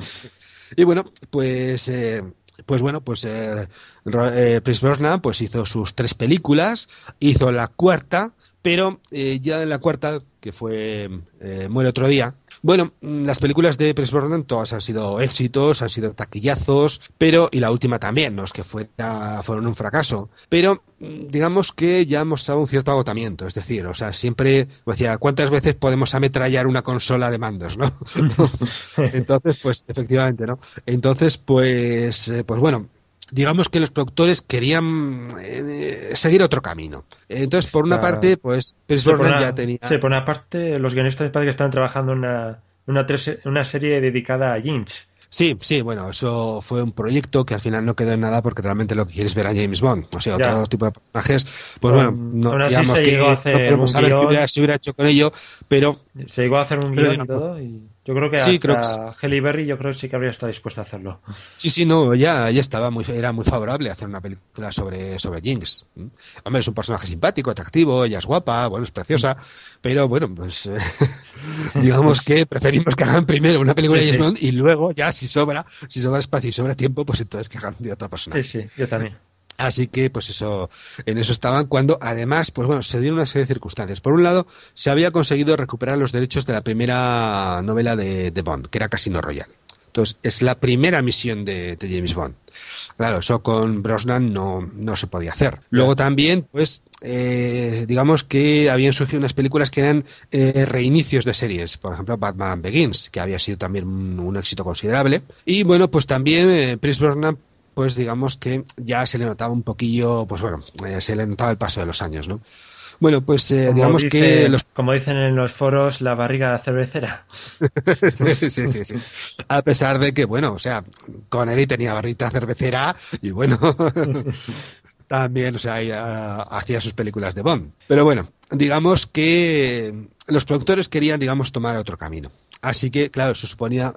Y bueno, pues, eh, pues bueno, pues eh, eh, Pierce Brosnan pues hizo sus tres películas, hizo la cuarta, pero eh, ya en la cuarta, que fue eh, Muere otro día. Bueno, mm, las películas de Pierce Brosnan todas han sido éxitos, han sido taquillazos, pero y la última también, no es que fuera, fueron un fracaso, pero mm, digamos que ya mostraba un cierto agotamiento, es decir, o sea, siempre como decía, ¿cuántas veces podemos ametrallar una consola de mandos, no? Entonces, pues efectivamente, ¿no? Entonces, pues, eh, pues bueno, digamos que los productores querían eh, seguir otro camino. Entonces, por una parte, pues Pierce Brosnan una, ya tenía... sí, por una parte, los guionistas parece que están trabajando en una, una, tres- una serie dedicada a Jinx. Sí, sí, bueno, eso fue un proyecto que al final no quedó en nada porque realmente lo que quieres ver a James Bond, o sea, Ya. otro tipo de personajes, pues bueno, no, digamos que no podemos saber qué hubiera, se hubiera hecho con ello, pero Se llegó a hacer un guion y todo, y yo creo que Sí, hasta creo que Halle Berry yo creo que sí que habría estado dispuesta a hacerlo. Sí, sí, no, ya, ya estaba muy, era muy favorable hacer una película sobre, sobre Jinx. Hombre, es un personaje simpático, atractivo, ella es guapa, bueno, es preciosa, pero bueno, pues eh, digamos que preferimos que hagan primero una película Sí, de James sí. Bond y luego ya si sobra, si sobra espacio y sobra tiempo, pues entonces que hagan de otra persona. Sí, sí, yo también. Así que, pues eso, en eso estaban cuando, además, pues bueno, se dieron una serie de circunstancias. Por un lado, se había conseguido recuperar los derechos de la primera novela de, de Bond, que era Casino Royale. Entonces, es la primera misión de, de James Bond. Claro, eso con Brosnan no, no se podía hacer. Luego también, pues, eh, digamos que habían surgido unas películas que eran eh, reinicios de series. Por ejemplo, Batman Begins, que había sido también un, un éxito considerable. Y bueno, pues también eh, Pierce Brosnan pues digamos que ya se le notaba un poquillo, pues bueno, eh, se le notaba el paso de los años, ¿no? Bueno, pues eh, digamos dice- que los... como dicen en los foros, la barriga cervecera. sí, sí, sí, sí. A pesar de que, bueno, o sea, Connery tenía barrita cervecera y bueno, también, o sea, hacía sus películas de Bond. Pero bueno, digamos que los productores querían, digamos, tomar otro camino. Así que, claro, se suponía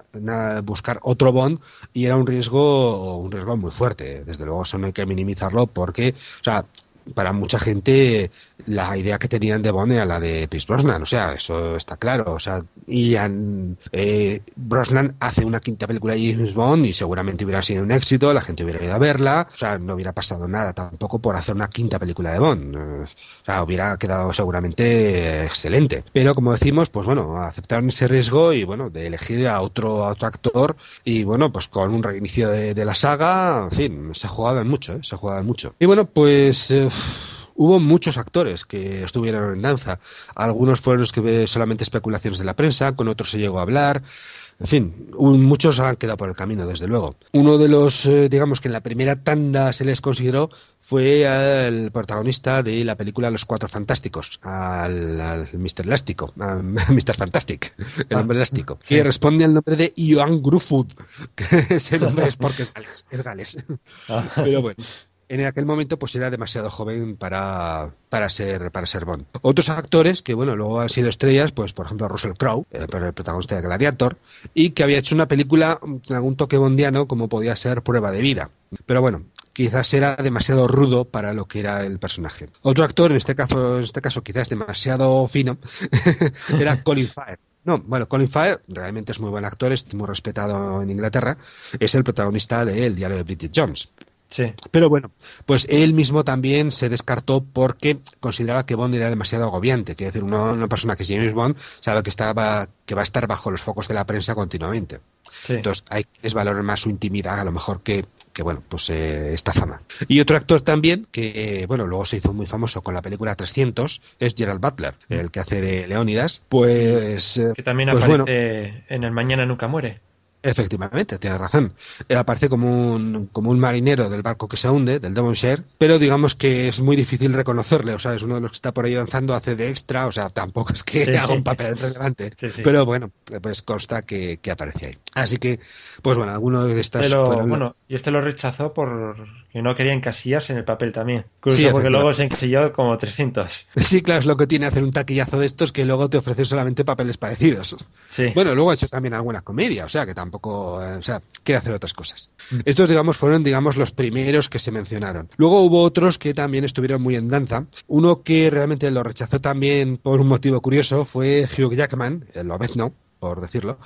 buscar otro Bond y era un riesgo, un riesgo muy fuerte. Desde luego, eso no hay que minimizarlo porque, o sea, para mucha gente la idea que tenían de Bond era la de Pierce Brosnan, o sea, eso está claro, o sea, y han- eh, Brosnan hace una quinta película de James Bond y seguramente hubiera sido un éxito, la gente hubiera ido a verla, o sea, no hubiera pasado nada tampoco por hacer una quinta película de Bond, eh, o sea, hubiera quedado seguramente excelente, pero como decimos, pues bueno, aceptaron ese riesgo y bueno, de elegir a otro, a otro actor y bueno, pues con un reinicio de, de la saga, en fin, se jugaban mucho, ¿eh? se jugaban mucho. Y bueno, pues... eh, Hubo muchos actores que estuvieron en danza. Algunos fueron los que ve solamente especulaciones de la prensa, con otros se llegó a hablar. En fin, muchos han quedado por el camino, desde luego. Uno de los, eh, digamos que en la primera tanda se les consideró fue el protagonista de la película Los Cuatro Fantásticos, al, al Mr. Elástico, a Mr. Fantastic, el Ah, hombre elástico, sí. que responde al nombre de Johan Gruffudd, que ese nombre es porque es gales. Es gales. Ah, Pero bueno, en aquel momento pues era demasiado joven para, para ser para ser Bond. Otros actores que bueno, luego han sido estrellas, pues por ejemplo Russell Crowe, eh, el protagonista de Gladiator, y que había hecho una película con algún toque bondiano como podía ser Prueba de vida. Pero bueno, quizás era demasiado rudo para lo que era el personaje. Otro actor, en este caso, en este caso quizás demasiado fino, era Colin Farrell. No, bueno, Colin Farrell realmente es muy buen actor, es muy respetado en Inglaterra, es el protagonista de El diario de Bridget Jones. Sí. Pero bueno, pues él mismo también se descartó porque consideraba que Bond era demasiado agobiante. Quiere decir, una, una persona que es James Bond sabe que, estaba, que va a estar bajo los focos de la prensa continuamente. Sí. Entonces hay que valorar más su intimidad a lo mejor que, que bueno, pues eh, esta fama. Y otro actor también que, bueno, luego se hizo muy famoso con la película 300 es Gerald Butler, el que hace de Leónidas. Pues, eh, Que también pues aparece bueno, en El Mañana Nunca Muere. Efectivamente, tiene razón. Él aparece como un, como un marinero del barco que se hunde, del Devonshire, pero digamos que es muy difícil reconocerle, o sea, es uno de los que está por ahí danzando, hace de extra, o sea, tampoco es que Sí. haga un papel relevante, Sí, sí. pero bueno, pues consta que, que aparece ahí. Así que, pues bueno, algunos de estas Pero, fueron- bueno, y este lo rechazó por que no quería encasillarse en el papel también. Incluso Sí, porque luego se encasilló como 300. Sí, claro, es lo que tiene hacer un taquillazo de estos que luego te ofrecen solamente papeles parecidos. Sí. Bueno, luego ha hecho también alguna comedia, o sea, que tampoco, eh, o sea, quiere hacer otras cosas. Estos, digamos, fueron, digamos, los primeros que se mencionaron. Luego hubo otros que también estuvieron muy en danza. Uno que realmente lo rechazó también por un motivo curioso fue Hugh Jackman, el Lobezno, por decirlo,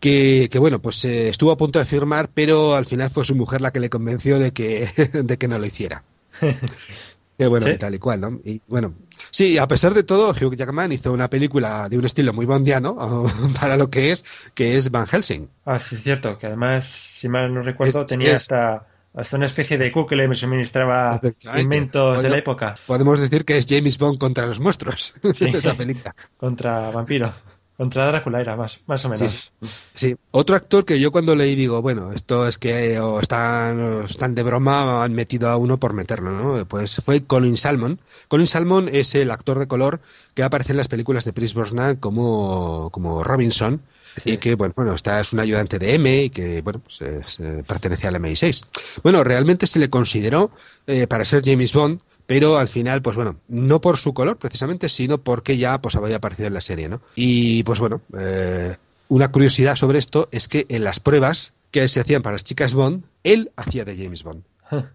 que, que bueno, pues eh, estuvo a punto de firmar, pero al final fue su mujer la que le convenció de que, de que no lo hiciera. Que bueno, ¿Sí? y tal y cual, ¿no? Y bueno, sí, a pesar de todo, Hugh Jackman hizo una película de un estilo muy bondiano para lo que es, que es Van Helsing. Ah, sí, es cierto, que además, si mal no recuerdo, Es- tenía es- hasta, hasta una especie de Q que le suministraba inventos de la época Podemos decir que es James Bond contra los monstruos, Sí. esa película. contra vampiro. Contra Drácula era más, más o menos. Sí, Sí, otro actor que yo cuando leí digo, bueno, esto es que o están, o están de broma o han metido a uno por meterlo, ¿no? Pues fue Colin Salmon. Colin Salmon es el actor de color que aparece en las películas de Pierce Brosnan como, como Robinson Sí. y que, bueno, bueno, está, es un ayudante de M y que, bueno, pues es, eh, pertenece al MI6. Bueno, realmente se le consideró eh, para ser James Bond, pero al final, pues bueno, no por su color precisamente, sino porque ya pues había aparecido en la serie, ¿no? Y pues bueno, eh, una curiosidad sobre esto es que en las pruebas que se hacían para las chicas Bond, él hacía de James Bond.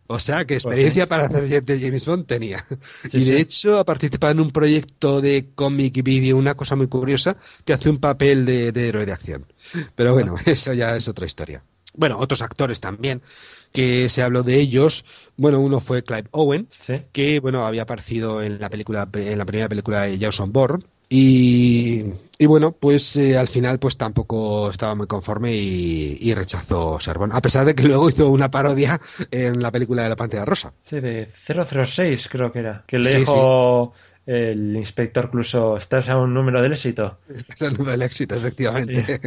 O sea que experiencia para hacer de James Bond tenía. Pues Sí, y de sí. hecho ha participado en un proyecto de cómic vídeo, una cosa muy curiosa, que hace un papel de, de héroe de acción. Pero bueno, eso ya es otra historia. Bueno, otros actores también, que se habló de ellos. Bueno, uno fue Clive Owen, Sí. que bueno había aparecido en la película en la primera película de Jason Bourne y, y bueno pues eh, al final pues tampoco estaba muy conforme y, y rechazó ser Bond a pesar de que luego hizo una parodia en la película de la Pantera Rosa Sí, de 006 creo que era. Que le Sí, dijo el inspector Cluso, estás a un número del éxito. este es el número del éxito efectivamente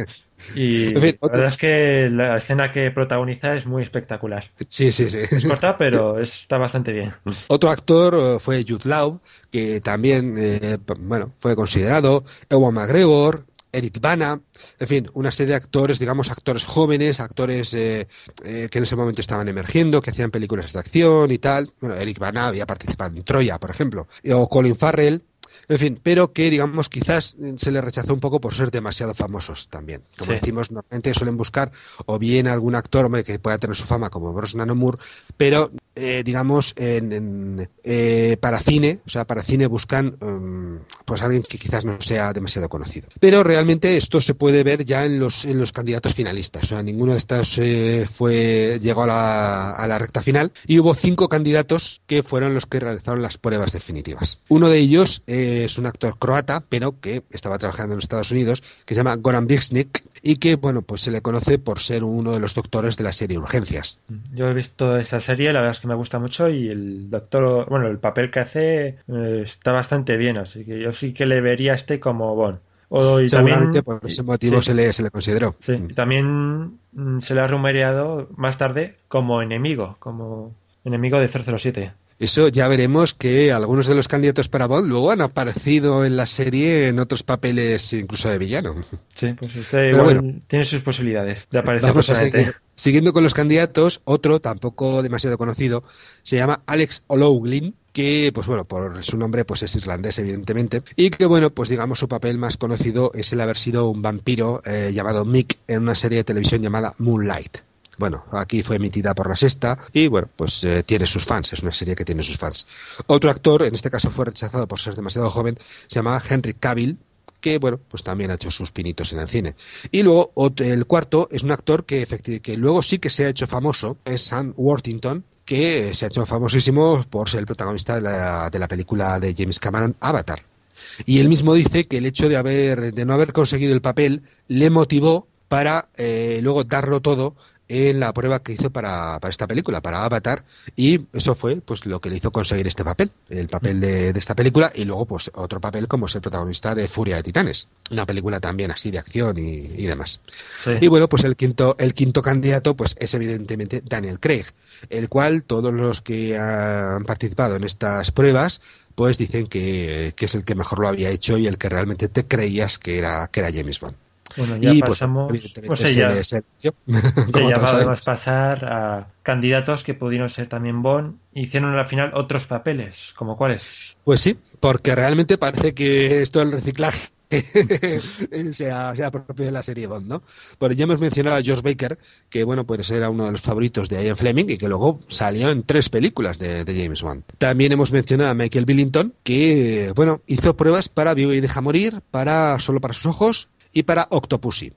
Y En fin, la verdad es que la escena que protagoniza es muy espectacular. sí sí sí Es corta, pero está bastante bien. Otro actor eh, fue Jude Law, que también, eh, bueno, fue considerado, Ewan McGregor, Eric Bana, en fin, una serie de actores, digamos, actores jóvenes, actores eh, eh, que en ese momento estaban emergiendo, que hacían películas de acción y tal. Bueno, Eric Bana había participado en Troya, por ejemplo, o Colin Farrell. En fin, pero que digamos quizás eh, se le rechazó un poco por ser demasiado famosos también. Como Sí. decimos, normalmente suelen buscar o bien algún actor hombre, que pueda tener su fama como Brosnan o Moore, pero eh, digamos en, en, eh, para cine, o sea, para cine buscan um, pues alguien que quizás no sea demasiado conocido. Pero realmente esto se puede ver ya en los en los candidatos finalistas, o sea, ninguno de estos eh, fue llegó a la, a la recta final y hubo cinco candidatos que fueron los que realizaron las pruebas definitivas. Uno de ellos eh, es un actor croata, pero que estaba trabajando en Estados Unidos, que se llama Goran Bixnik y que bueno, pues se le conoce por ser uno de los doctores de la serie Urgencias. Yo he visto esa serie, la verdad es que me gusta mucho y el doctor, bueno, el papel que hace eh, está bastante bien, así que yo sí que le vería a este como Bond. O, y Seguramente también, por ese motivo sí, se, le, se le consideró. sí, y también mm, se le ha rumoreado más tarde como enemigo, como enemigo de 007. Eso ya veremos que algunos de los candidatos para Bond luego han aparecido en la serie en otros papeles incluso de villano. Sí, pues este Pero igual bueno. tiene sus posibilidades de aparecer Vamos a personalmente. seguir. Siguiendo con los candidatos, otro tampoco demasiado conocido se llama Alex O'Loughlin, que pues bueno, por su nombre pues es irlandés evidentemente, y que bueno, pues digamos su papel más conocido es el haber sido un vampiro eh, llamado Mick en una serie de televisión llamada Moonlight. Bueno, aquí fue emitida por la sexta y bueno, pues eh, tiene sus fans, es una serie que tiene sus fans. Otro actor, en este caso fue rechazado por ser demasiado joven, se llamaba Henry Cavill, que bueno, pues también ha hecho sus pinitos en el cine. Y luego el cuarto es un actor que, que luego sí que se ha hecho famoso, es Sam Worthington, que se ha hecho famosísimo por ser el protagonista de la, de la película de James Cameron Avatar. Y él mismo dice que el hecho de haber de no haber conseguido el papel le motivó para eh, luego darlo todo en la prueba que hizo para, para, esta película, para Avatar, y eso fue pues lo que le hizo conseguir este papel, el papel de, de, esta película, y luego pues otro papel como es el protagonista de Furia de Titanes, una película también así de acción y, y demás. Sí. Y bueno, pues el quinto, el quinto candidato pues es evidentemente Daniel Craig, el cual todos los que han participado en estas pruebas pues dicen que, que es el que mejor lo había hecho y el que realmente te creías que era, que era James Bond. Bueno, ya y, pasamos. Pues, pues ya, sí, ya podemos pasar a candidatos que pudieron ser también Bond. Hicieron al final otros papeles, ¿como cuáles? Pues sí, porque realmente parece que esto del reciclaje sea, sea propio de la serie Bond, ¿no? Pero ya hemos mencionado a George Baker, que bueno, pues era uno de los favoritos de Ian Fleming y que luego salió en tres películas de, de James Bond. También hemos mencionado a Michael Billington, que bueno, hizo pruebas para Vivo y Deja Morir, para Solo para sus ojos y para Octopussy.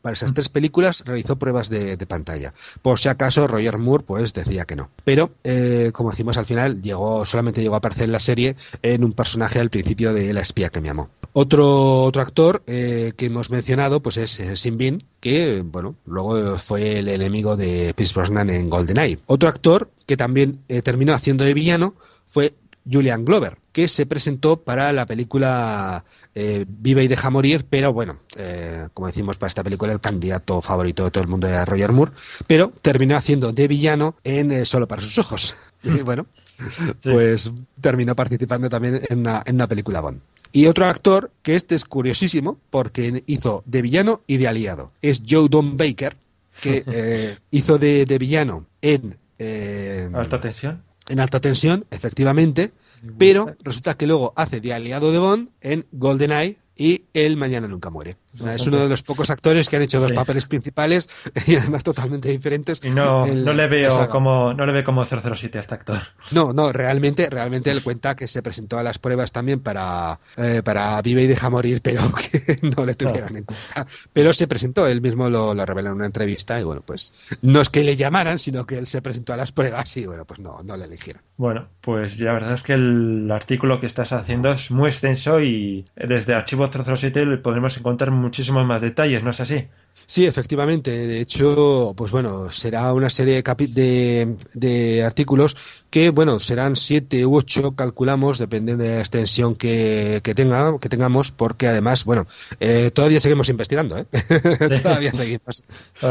Para esas tres películas realizó pruebas de, de, pantalla. Por si acaso Roger Moore pues decía que no. Pero, eh, como decimos al final, llegó, solamente llegó a aparecer en la serie en un personaje al principio de La espía que me amó. Otro, otro actor eh, que hemos mencionado pues es eh, Sin Bean, que bueno, luego fue el enemigo de Pierce Brosnan en GoldenEye. Otro actor que también eh, terminó haciendo de villano fue Julian Glover, que se presentó para la película eh, Vive y deja morir, pero bueno, eh, como decimos para esta película, el candidato favorito de todo el mundo era Roger Moore, pero terminó haciendo de villano en eh, Solo para sus ojos. Y bueno, sí. pues terminó participando también en una, en una película Bond. Y otro actor que este es curiosísimo porque hizo de villano y de aliado. Es Joe Don Baker, que eh, hizo de, de, villano en... Eh, Alta tensión en alta tensión, efectivamente, pero resulta que luego hace de aliado de Bond en GoldenEye y El Mañana Nunca Muere. Bastante. Es uno de los pocos actores que han hecho dos sí. papeles principales y además totalmente diferentes. Y no, no le veo como no le veo como 007 a este actor. No, no, realmente, realmente él cuenta que se presentó a las pruebas también para, eh, para Vive y Deja Morir, pero que no le tuvieran no. en cuenta. Pero se presentó, él mismo lo, lo reveló en una entrevista y bueno, pues no es que le llamaran, sino que él se presentó a las pruebas y bueno, pues no, no le eligieron. Bueno, pues la verdad es que el artículo que estás haciendo es muy extenso y desde Archivo 007 podremos encontrar muchísimos más detalles, ¿no es así? Sí, efectivamente. De hecho, pues bueno, será una serie de, de, de, artículos que, bueno, serán siete u ocho, calculamos, dependiendo de la extensión que, que, tenga, que tengamos, porque además, bueno, eh, todavía seguimos investigando, ¿eh? Sí. todavía seguimos.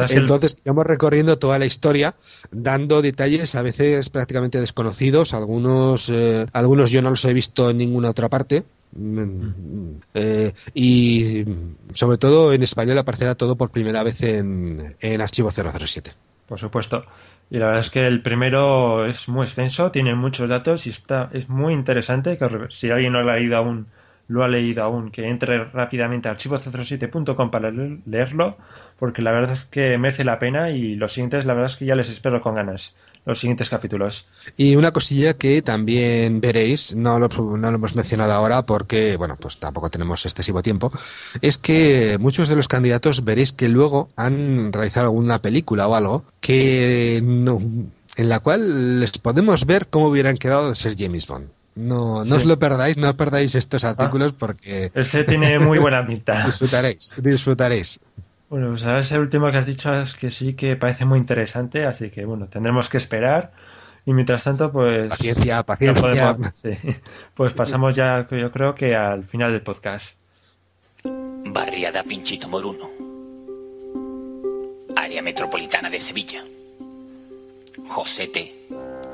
Entonces, estamos recorriendo toda la historia, dando detalles a veces prácticamente desconocidos, algunos, eh, algunos yo no los he visto en ninguna otra parte, eh, y sobre todo en español aparecerá todo por primera vez en, en Archivo 007. Por supuesto. Y la verdad es que el primero es muy extenso, tiene muchos datos y está es muy interesante. Que si alguien no lo ha leído aún, lo ha leído aún, que entre rápidamente a archivo07.com para leerlo, porque la verdad es que merece la pena y los siguientes, la verdad es que ya les espero con ganas los siguientes capítulos. Y una cosilla que también veréis, no lo, no lo, hemos mencionado ahora porque, bueno, pues tampoco tenemos excesivo tiempo, es que muchos de los candidatos veréis que luego han realizado alguna película o algo que no, en la cual les podemos ver cómo hubieran quedado de ser James Bond. No, no sí. os lo perdáis, no perdáis estos artículos ah, porque... Ese tiene muy buena pinta. disfrutaréis, disfrutaréis. Bueno, pues ahora ese último que has dicho es que sí que parece muy interesante, así que bueno, tendremos que esperar. Y mientras tanto, pues. Paciencia, paciencia. No podemos, sí. Pues pasamos ya, yo creo que al final del podcast. Barriada Pinchito Moruno. Área metropolitana de Sevilla. Josete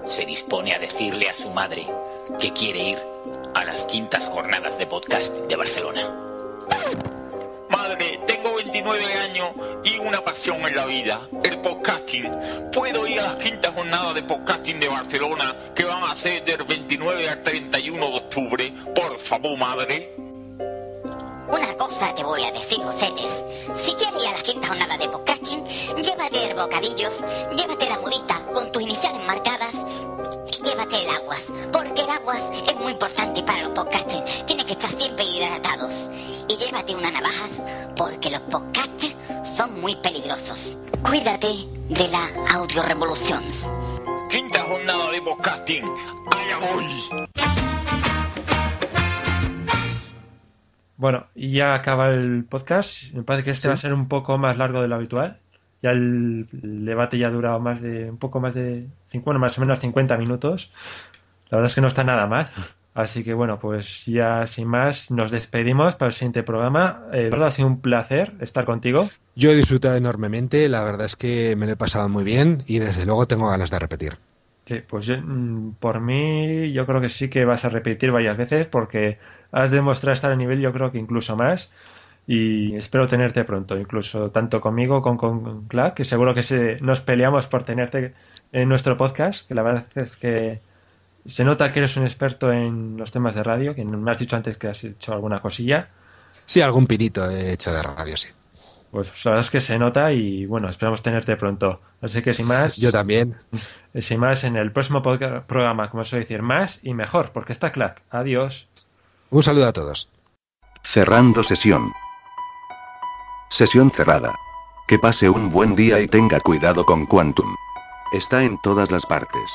se dispone a decirle a su madre que quiere ir a las quintas jornadas de podcast de Barcelona. Madre, tengo 29 años y una pasión en la vida, el podcasting. Puedo ir a las quintas jornadas de podcasting de Barcelona que van a ser del 29 al 31 de octubre. Por favor, madre. Una cosa te voy a decir, Josetes. Si quieres ir a las quintas jornadas de podcasting, llévate bocadillos, llévate la mudita con tus iniciales marcadas el aguas, porque el aguas es muy importante para los podcasters. Tienen que estar siempre hidratados y llévate unas navajas porque los podcasters son muy peligrosos. Cuídate de la audio revolución. quinta jornada de podcasting. Allá voy. Bueno, y ya acaba el podcast. Me parece que este Sí. va a ser un poco más largo de lo habitual. Ya el, el debate ya ha durado más de un poco más de cinco- bueno, más o menos 50 minutos. La verdad es que no está nada mal. Así que bueno, pues ya sin más nos despedimos para el siguiente programa. Eh, Eduardo, ha sido un placer estar contigo. Yo he disfrutado enormemente, la verdad es que me lo he pasado muy bien y desde luego tengo ganas de repetir. Sí, pues yo, mm, por mí yo creo que sí que vas a repetir varias veces porque has demostrado estar a nivel yo creo que incluso más y espero tenerte pronto, incluso tanto conmigo como con Clark, que seguro que se, nos peleamos por tenerte en nuestro podcast, que la verdad es que se nota que eres un experto en los temas de radio, que me has dicho antes que has hecho alguna cosilla, Sí, algún pinito he hecho de radio, sí. pues la verdad es que se nota y bueno, esperamos tenerte pronto. Así que sin más... Yo también. Sin más, en el próximo programa, como suele decir, más y mejor, porque está Clark. Adiós. Un saludo a todos. Cerrando sesión. Sesión cerrada. Que pase un buen día y tenga cuidado con Quantum. Está en todas las partes.